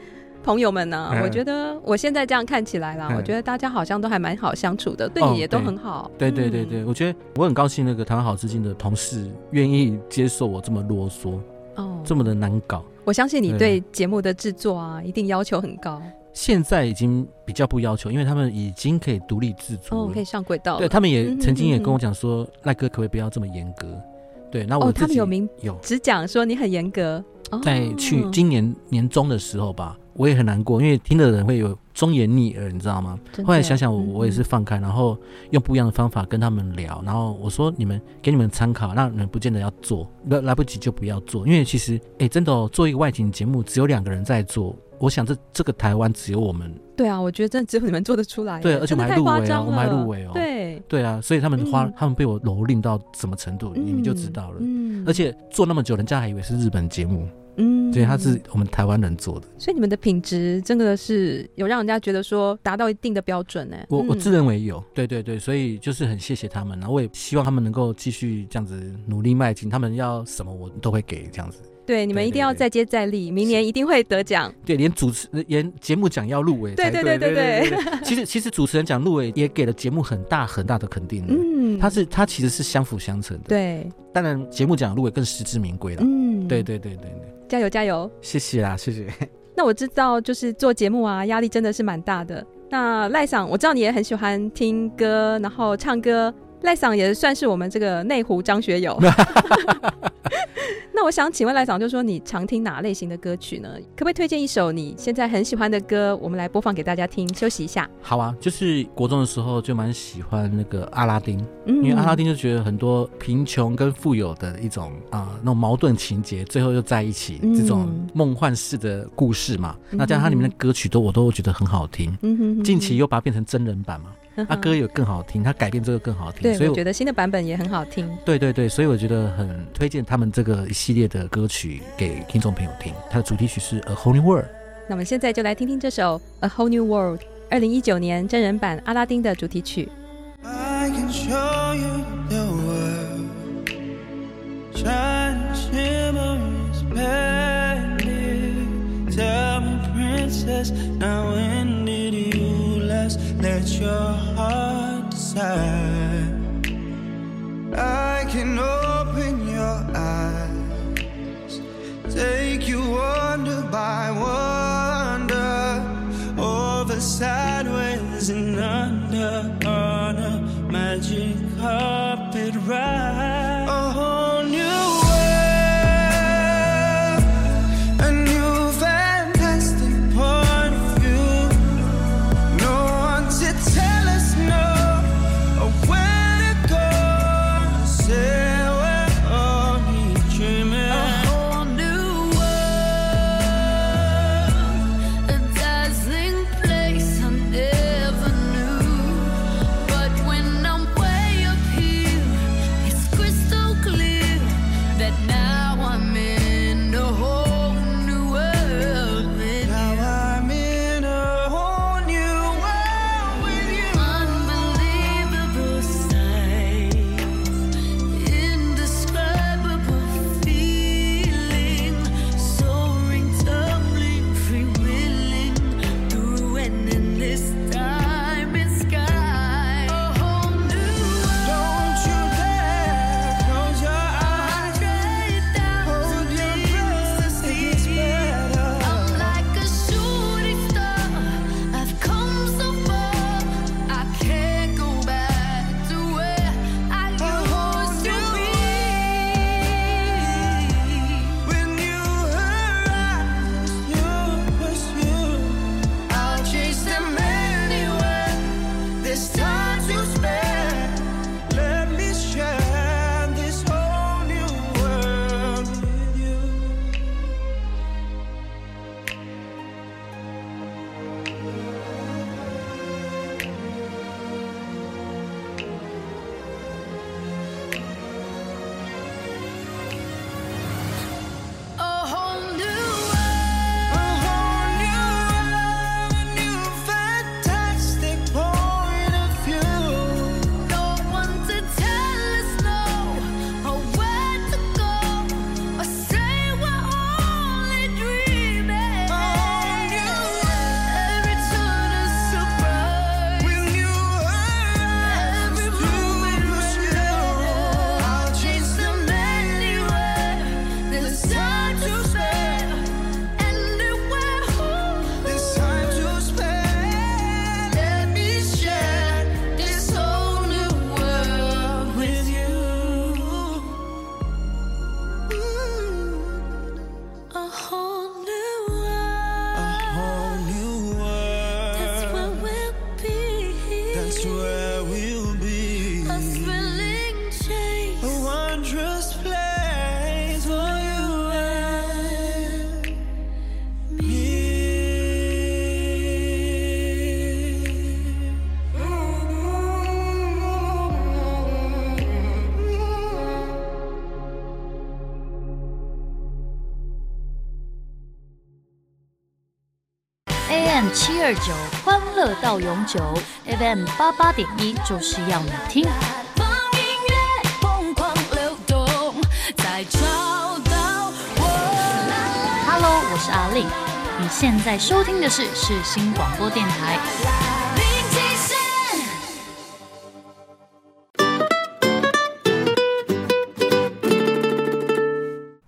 朋友们呢、我觉得我现在这样看起来啦，我觉得大家好像都还蛮好相处的，对你也都很好。对对对对，我觉得我很高兴，那个台湾好至今的同事愿意接受我这么啰嗦，哦，这么的难搞。我相信你对节目的制作啊，一定要求很高。现在已经比较不要求，因为他们已经可以独立制作，哦，可以上轨道。对，他们也曾经也跟我讲说，赖哥可不可以不要这么严格？对，那我哦，他们有明有只讲说你很严格。在去今年年中的时候吧，我也很难过，因为听的人会有忠言逆耳，你知道吗？后来想想，我我也是放开，然后用不一样的方法跟他们聊，然后我说你们给你们参考，那你们不见得要做，来来不及就不要做，因为其实哎，真的哦，做一个外景节目只有两个人在做，我想这这个台湾只有我们。对啊，我觉得真的只有你们做得出来。对，而且我们还入围哦，我们还入围哦。对对啊，所以他们花，他们被我蹂躏到什么程度，你们就知道了。嗯，而且做那么久，人家还以为是日本节目。嗯，对，他是我们台湾人做的，所以你们的品质真的是有让人家觉得说达到一定的标准呢。我我自认为有，对对对，所以就是很谢谢他们，然后我也希望他们能够继续这样子努力迈进，他们要什么我都会给这样子。对，你们一定要再接再厉，明年一定会得奖。对，连主持连节目奖要入围，对对对对对。其实 其实主持人奖入围也给了节目很大很大的肯定。嗯，他是他其实是相辅相成的。对，当然节目奖入围更实至名归了。嗯，对对对对对。加油加油！谢谢啦，谢谢。那我知道，就是做节目啊，压力真的是蛮大的。那赖嗓，我知道你也很喜欢听歌，然后唱歌。赖桑也算是我们这个内湖张学友。那我想请问赖桑，就是说你常听哪类型的歌曲呢？可不可以推荐一首你现在很喜欢的歌，我们来播放给大家听？休息一下。好啊，就是国中的时候就蛮喜欢那个阿拉丁，嗯、因为阿拉丁就觉得很多贫穷跟富有的一种啊、呃、那种矛盾情节，最后又在一起，嗯、这种梦幻式的故事嘛。嗯、那加上它里面的歌曲都我都觉得很好听。近期又把它变成真人版嘛。他歌有更好听，他改编这个更好听，对，所以我，我觉得新的版本也很好听。对对对，所以我觉得很推荐他们这个一系列的歌曲给听众朋友听。它的主题曲是《A Whole New World》。那我们现在就来听听这首《A Whole New World》，二零一九年真人版阿拉丁的主题曲。I can show you the world, Tell me, princess, now when did you last let your heart? I can open your eyes, take you wonder by wonder, over sideways and under 二九，欢乐到永久；FM 八八点一，就是要你听。放音乐，疯狂流动，再找到我。Hello，我是阿丽，你现在收听的是世新广播电台。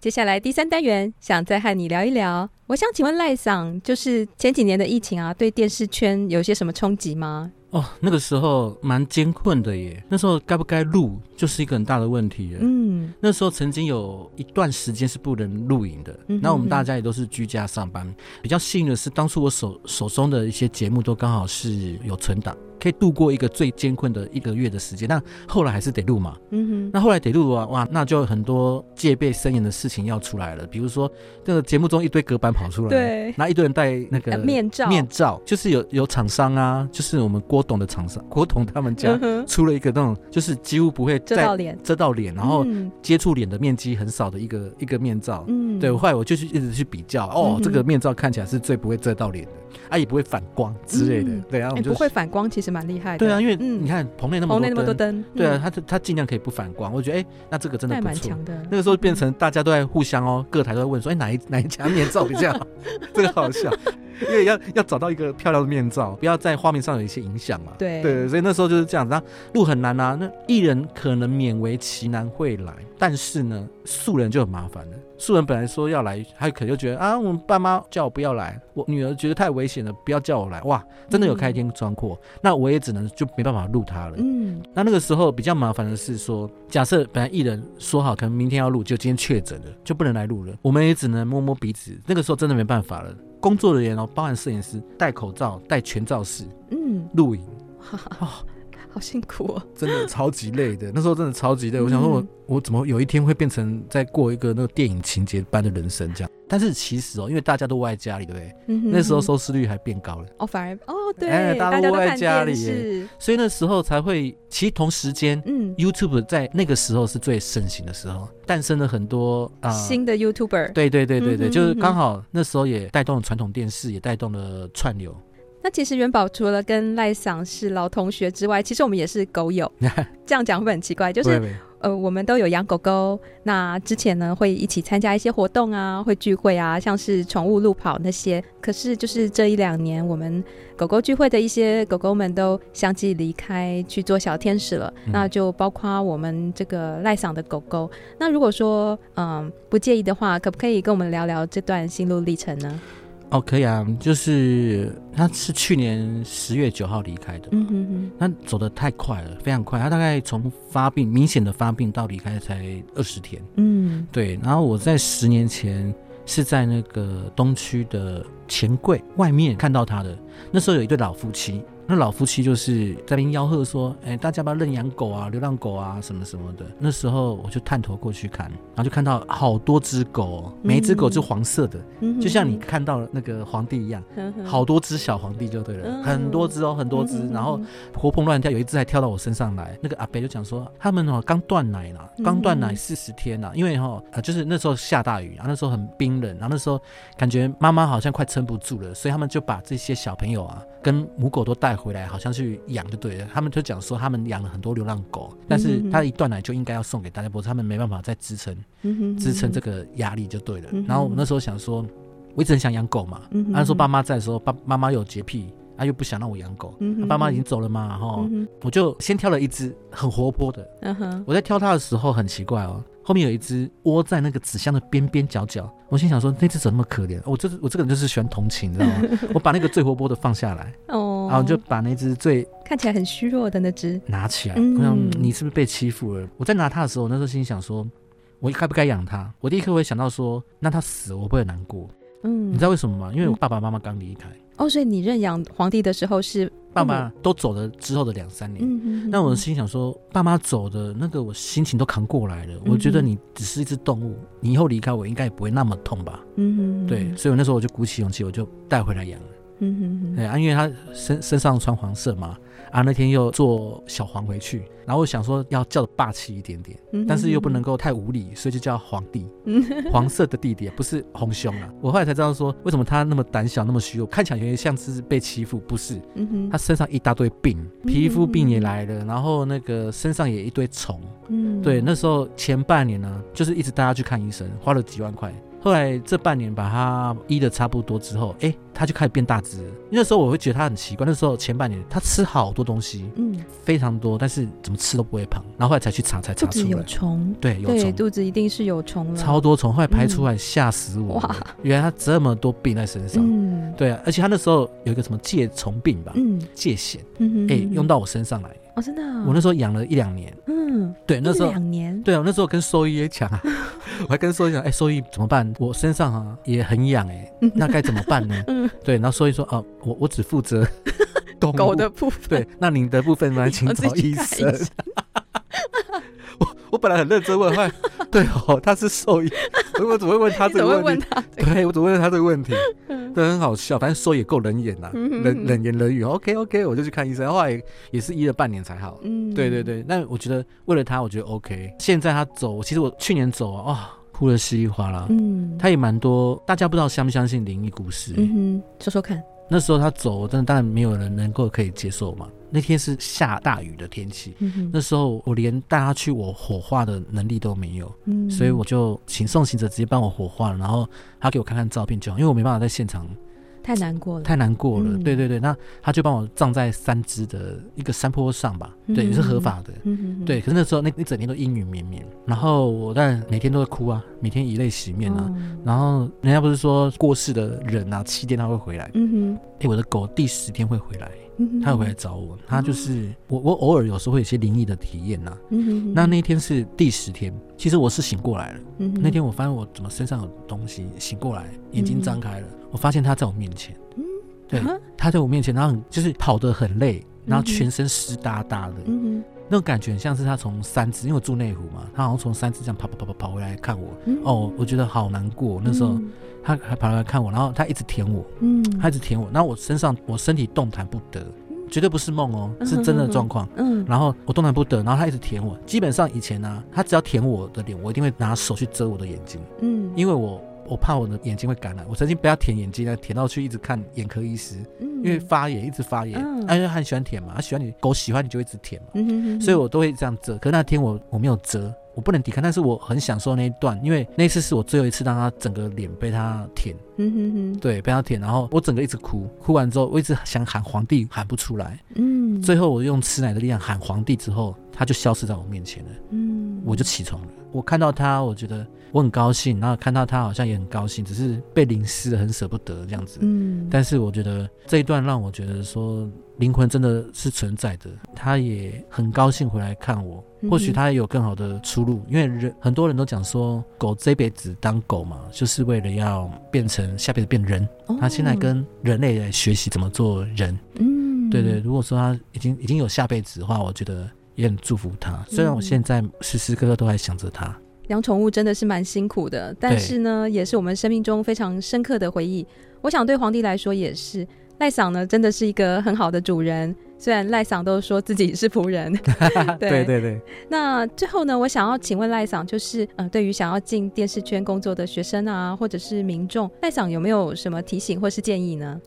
接下来第三单元，想再和你聊一聊。我想请问赖桑，就是前几年的疫情啊，对电视圈有些什么冲击吗？哦，那个时候蛮艰困的耶。那时候该不该录，就是一个很大的问题。嗯，那时候曾经有一段时间是不能录影的。那我们大家也都是居家上班。比较幸运的是，当初我手手中的一些节目都刚好是有存档。可以度过一个最艰困的一个月的时间，但后来还是得录嘛。嗯哼，那后来得录啊，哇，那就很多戒备森严的事情要出来了。比如说，这个节目中一堆隔板跑出来，对，那一堆人戴那个面罩，面罩就是有有厂商啊，就是我们郭董的厂商，郭董他们家出了一个那种，就是几乎不会遮到脸，遮到脸，然后接触脸的面积很少的一个一个面罩。嗯，对，后来我就去一直去比较，哦，这个面罩看起来是最不会遮到脸的，啊，也不会反光之类的。对啊，我们就不会反光，其实蛮厉害的。对啊，因为你看棚内那么多灯，那么多灯，对啊，它它尽量可以不反光。我觉得哎，那这个真的蛮强的。那个时候变成大家都在互相哦，各台都在问说，哎，哪一 哪一家面罩比较好？这个好笑，因为要要找到一个漂亮的面罩，不要在画面上有一些影响嘛。对对，所以那时候就是这样子。那路很难啊，那艺人可能勉为其难会来，但是呢，素人就很麻烦了。素人本来说要来，他可能就觉得啊，我们爸妈叫我不要来，我女儿觉得太危险了，不要叫我来。哇，真的有开天窗阔，嗯、那我也只能就没办法录他了。嗯，那那个时候比较麻烦的是说，假设本来艺人说好可能明天要录，就今天确诊了，就不能来录了，我们也只能摸摸鼻子。那个时候真的没办法了，工作人员哦，包含摄影师，戴口罩，戴全罩式，嗯，录影，哦。好辛苦哦，真的超级累的。那时候真的超级累。我想说我，我、嗯、我怎么有一天会变成在过一个那个电影情节般的人生这样？但是其实哦，因为大家都窝在家里，对不对？那时候收视率还变高了。哦，反而哦，对，哎、大家都窝在家里，是。所以那时候才会，其实同时间，嗯，YouTube 在那个时候是最盛行的时候，诞生了很多啊、呃、新的 YouTuber。对对对对对，嗯、哼哼就是刚好那时候也带动了传统电视，也带动了串流。那其实元宝除了跟赖桑是老同学之外，其实我们也是狗友。这样讲会很奇怪？就是呃，我们都有养狗狗。那之前呢，会一起参加一些活动啊，会聚会啊，像是宠物路跑那些。可是就是这一两年，我们狗狗聚会的一些狗狗们都相继离开去做小天使了。嗯、那就包括我们这个赖嗓的狗狗。那如果说嗯、呃、不介意的话，可不可以跟我们聊聊这段心路历程呢？哦，可以啊，就是他是去年十月九号离开的，嗯哼哼，他走的太快了，非常快，他大概从发病明显的发病到离开才二十天，嗯，对，然后我在十年前是在那个东区的钱柜外面看到他的，那时候有一对老夫妻。那老夫妻就是在那边吆喝说：“哎、欸，大家不要认养狗啊，流浪狗啊，什么什么的。”那时候我就探头过去看，然后就看到好多只狗，每一只狗就黄色的，嗯、就像你看到那个皇帝一样，嗯、好多只小皇帝就对了，嗯、很多只哦，很多只，嗯、然后活蹦乱跳，有一只还跳到我身上来。那个阿伯就讲说，他们哦刚断奶了，刚断奶四十天了，因为哈、哦、就是那时候下大雨，然后那时候很冰冷，然后那时候感觉妈妈好像快撑不住了，所以他们就把这些小朋友啊跟母狗都带回来，好像去。养就对了，他们就讲说他们养了很多流浪狗，但是他一断奶就应该要送给大家，不过他们没办法再支撑，支撑这个压力就对了。然后我那时候想说，我一直很想养狗嘛，他说爸妈在的时候，爸妈妈有洁癖，他又不想让我养狗，爸妈已经走了嘛，哈，我就先挑了一只很活泼的，我在挑它的时候很奇怪哦。后面有一只窝在那个纸箱的边边角角，我心想说那只怎么那么可怜？我这我这个人就是喜欢同情，你知道吗？我把那个最活泼的放下来，哦，然后就把那只最看起来很虚弱的那只拿起来。我想你是不是被欺负了？我在拿它的时候，那时候心想说，我该不该养它？我第一刻会想到说，那它死我不会难过。嗯，你知道为什么吗？因为我爸爸妈妈刚离开，哦，所以你认养皇帝的时候是爸妈都走了之后的两三年。嗯嗯。那我心想说，爸妈走的那个，我心情都扛过来了。我觉得你只是一只动物，你以后离开我，应该也不会那么痛吧？嗯嗯。对，所以我那时候我就鼓起勇气，我就带回来养了。嗯哼哼。对啊，因为他身身上穿黄色嘛。啊，那天又坐小黄回去，然后我想说要叫的霸气一点点，嗯、但是又不能够太无理，所以就叫皇帝，嗯、黄色的弟弟，不是红胸啊。我后来才知道说，为什么他那么胆小，那么虚弱，看起来有点像是被欺负，不是？嗯、他身上一大堆病，皮肤病也来了，然后那个身上也一堆虫。嗯，对，那时候前半年呢，就是一直带他去看医生，花了几万块。后来这半年把它医的差不多之后，哎，它就开始变大只。那时候我会觉得它很奇怪。那时候前半年它吃好多东西，嗯，非常多，但是怎么吃都不会胖。然后后来才去查，才查出来有虫，对，有虫，肚子一定是有虫了，超多虫。后来排出来吓死我，哇，原来它这么多病在身上，嗯，对啊，而且它那时候有一个什么疥虫病吧，嗯，疥藓，嗯，哎，用到我身上来。哦，真的，我那时候养了一两年，嗯，对，那时候两年，对啊，我那时候跟兽医也讲啊，我还跟兽医讲，哎，兽医怎么办？我身上啊也很痒，哎，那该怎么办呢？嗯，对，然后兽医说，哦，我我只负责 狗的部分，对，那您的部分呢，请找医生。我我本来很认真问，后来 对哦，他是兽医，我怎么会问他这个问题？对，我怎么会问他这个问题？对，很好笑，反正兽医也够冷眼呐，冷冷言冷语。OK OK，我就去看医生，后来也是医了半年才好。嗯，对对对。那我觉得为了他，我觉得 OK。现在他走，其实我去年走啊，哦，哭的稀里哗啦。嗯，他也蛮多，大家不知道相不相信灵异故事？嗯哼，说说看。那时候他走，但当然没有人能够可以接受嘛。那天是下大雨的天气，嗯、那时候我连带他去我火化的能力都没有，嗯、所以我就请送行者直接帮我火化了，然后他给我看看照片就好，因为我没办法在现场。太难过了，太难过了。嗯、对对对，那他就帮我葬在三芝的一个山坡上吧，嗯、对，也是合法的。嗯、哼对，可是那时候那一整天都阴雨绵绵，然后我但每天都会哭啊，每天以泪洗面啊。嗯、然后人家不是说过世的人啊，七天他会回来。嗯哼，哎，我的狗第十天会回来。他有回来找我，他就是我，我偶尔有时候会有一些灵异的体验呐。那那天是第十天，其实我是醒过来了。那天我发现我怎么身上有东西，醒过来，眼睛张开了，我发现他在我面前。对，他在我面前，然后就是跑得很累，然后全身湿哒哒的，那种感觉很像是他从三芝，因为我住内湖嘛，他好像从三芝这样跑跑跑跑跑回来看我。哦，我觉得好难过，那时候。他还跑来看我，然后他一直舔我，嗯，他一直舔我，然后我身上我身体动弹不得，绝对不是梦哦，是真的状况，嗯，然后我动弹不得，然后他一直舔我，基本上以前呢、啊，他只要舔我的脸，我一定会拿手去遮我的眼睛，嗯，因为我我怕我的眼睛会感染，我曾经不要舔眼睛呢，舔到去一直看眼科医师，嗯，因为发炎一直发炎，嗯，因为他很喜欢舔嘛，他喜欢你狗喜欢你就一直舔嘛，嗯哼哼，所以我都会这样折，可是那天我我没有折。我不能抵抗，但是我很享受那一段，因为那次是我最后一次让他整个脸被他舔，嗯哼哼，对，被他舔，然后我整个一直哭，哭完之后我一直想喊皇帝，喊不出来，嗯，最后我用吃奶的力量喊皇帝之后，他就消失在我面前了，嗯，我就起床了，我看到他，我觉得我很高兴，然后看到他好像也很高兴，只是被淋湿了，很舍不得这样子，嗯，但是我觉得这一段让我觉得说。灵魂真的是存在的，他也很高兴回来看我。或许他也有更好的出路，因为人很多人都讲说，狗这辈子当狗嘛，就是为了要变成下辈子变人。他现在跟人类来学习怎么做人。嗯，对对。如果说他已经已经有下辈子的话，我觉得也很祝福他。虽然我现在时时刻刻都还想着他。养宠物真的是蛮辛苦的，但是呢，也是我们生命中非常深刻的回忆。我想对皇帝来说也是。赖嗓呢，真的是一个很好的主人。虽然赖嗓都说自己是仆人，对，对对对。那最后呢，我想要请问赖嗓，就是呃，对于想要进电视圈工作的学生啊，或者是民众，赖嗓有没有什么提醒或是建议呢？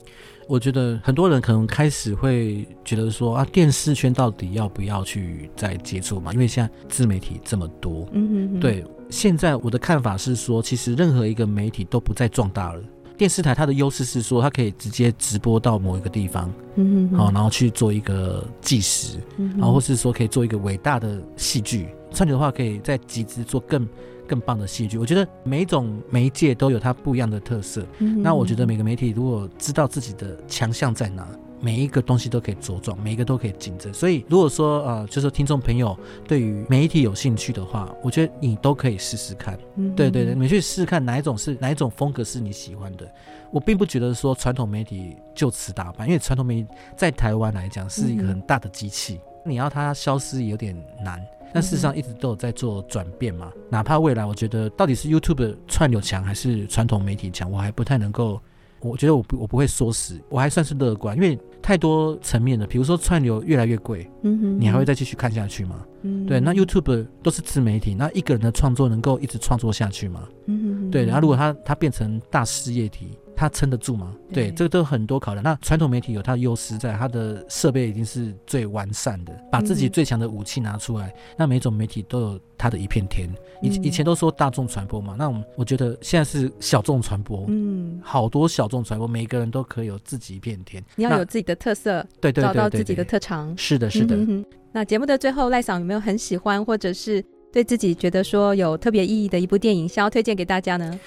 我觉得很多人可能开始会觉得说啊，电视圈到底要不要去再接触嘛？因为现在自媒体这么多，嗯哼哼，对。现在我的看法是说，其实任何一个媒体都不再壮大了。电视台它的优势是说，它可以直接直播到某一个地方，嗯哼，好，然后去做一个计时，嗯，然后或是说可以做一个伟大的戏剧。串流的话，可以再集资做更更棒的戏剧。我觉得每一种媒介都有它不一样的特色。嗯，那我觉得每个媒体如果知道自己的强项在哪，每一个东西都可以茁壮，每一个都可以竞争。所以如果说呃，就是听众朋友对于媒体有兴趣的话，我觉得你都可以试试看。嗯，对对对，你去试试看哪一种是哪一种风格是你喜欢的。我并不觉得说传统媒体就此打败，因为传统媒体在台湾来讲是一个很大的机器，嗯、你要它消失有点难。但事实上一直都有在做转变嘛，哪怕未来我觉得到底是 YouTube 串流强还是传统媒体强，我还不太能够。我觉得我不我不会说死，我还算是乐观，因为太多层面的。比如说串流越来越贵，嗯哼，你还会再继续看下去吗？嗯，对。那 YouTube 都是自媒体，那一个人的创作能够一直创作下去吗？嗯哼，对。然后如果他他变成大事业体。它撑得住吗？对，这个都很多考量。那传统媒体有它的优势在，它的设备已经是最完善的，把自己最强的武器拿出来。那每种媒体都有它的一片天。以以前都说大众传播嘛，那我们我觉得现在是小众传播。嗯，好多小众传播，每个人都可以有自己一片天。你要有自己的特色，对对，找到自己的特长。是的，是的。那节目的最后，赖桑有没有很喜欢，或者是对自己觉得说有特别意义的一部电影，想要推荐给大家呢？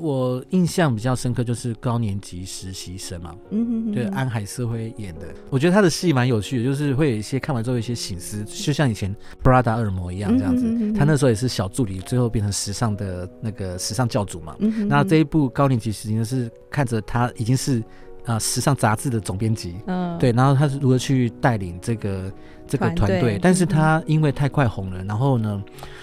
我印象比较深刻就是高年级实习生嘛，嗯哼哼，对，安海瑟薇演的，我觉得他的戏蛮有趣的，就是会有一些看完之后有一些醒思，就像以前布拉达恶魔一样这样子，嗯哼哼哼，他那时候也是小助理，最后变成时尚的那个时尚教主嘛，嗯哼哼，那这一部高年级实习生是看着他已经是啊、呃、时尚杂志的总编辑，嗯，对，然后他是如何去带领这个这个团队，但是他因为太快红了，然后呢，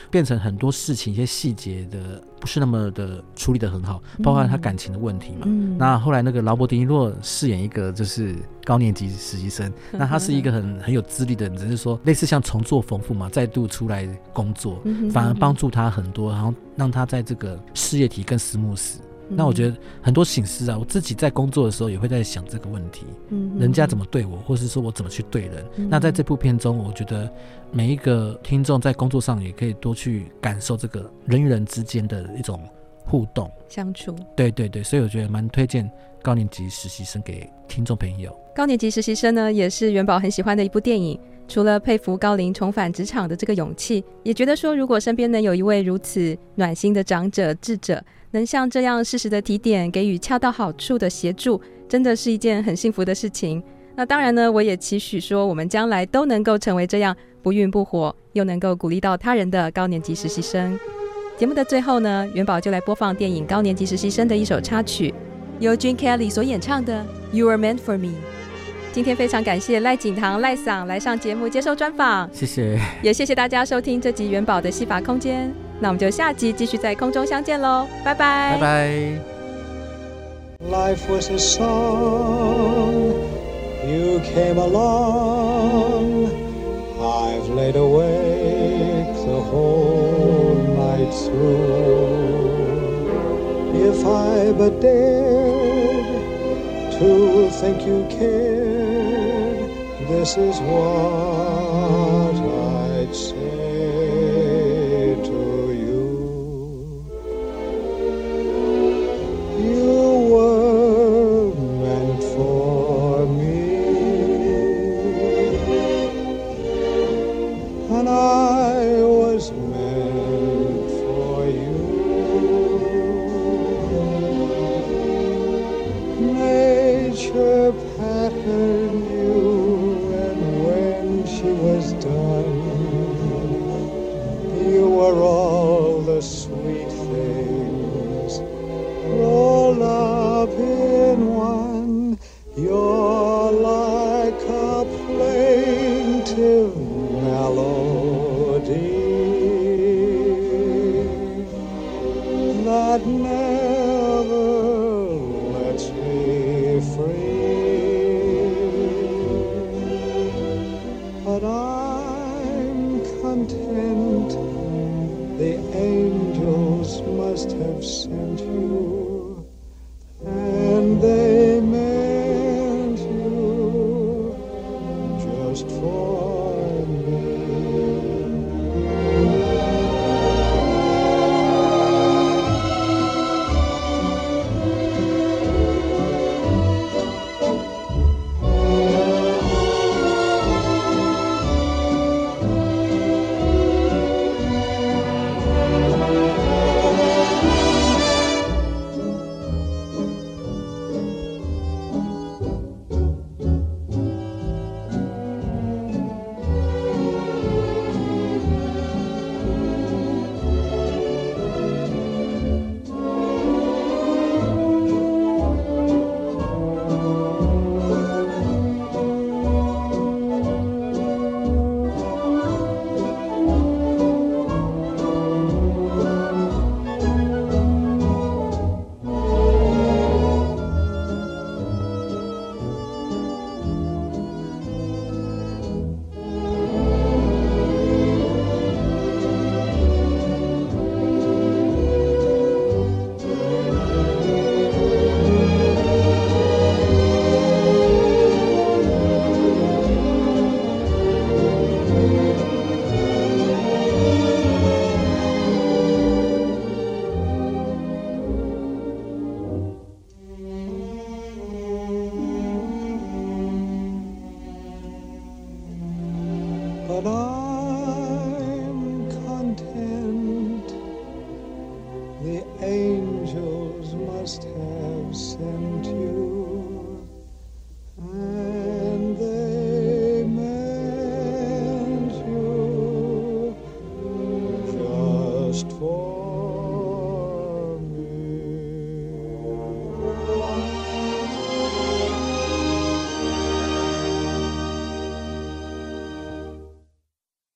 变成很多事情一些细节的不是那么的处理的很好，包括他感情的问题嘛。嗯、那后来那个劳勃·迪尼洛饰演一个就是高年级实习生，嗯、那他是一个很很有资历的人，只是说类似像重做丰富嘛，再度出来工作，反而帮助他很多，然后让他在这个事业体更斯慕斯。那我觉得很多醒思啊，我自己在工作的时候也会在想这个问题，嗯，人家怎么对我，或是说我怎么去对人。嗯、那在这部片中，我觉得每一个听众在工作上也可以多去感受这个人与人之间的一种互动相处。对对对，所以我觉得蛮推荐高年级实习生给听众朋友。高年级实习生呢，也是元宝很喜欢的一部电影。除了佩服高龄重返职场的这个勇气，也觉得说，如果身边能有一位如此暖心的长者智者。能像这样适时的提点，给予恰到好处的协助，真的是一件很幸福的事情。那当然呢，我也期许说，我们将来都能够成为这样不孕不火，又能够鼓励到他人的高年级实习生。节目的最后呢，元宝就来播放电影《高年级实习生》的一首插曲，由 Gene Kelly 所演唱的《You Are Meant for Me》。今天非常感谢赖景堂赖桑来上节目接受专访，谢谢，也谢谢大家收听这集元宝的戏法空间。那我们就下集继续在空中相见喽，拜拜，拜拜。Life was a song, you came along, I've laid awake the whole night through. If I but dared to think you cared, this is what I'd say.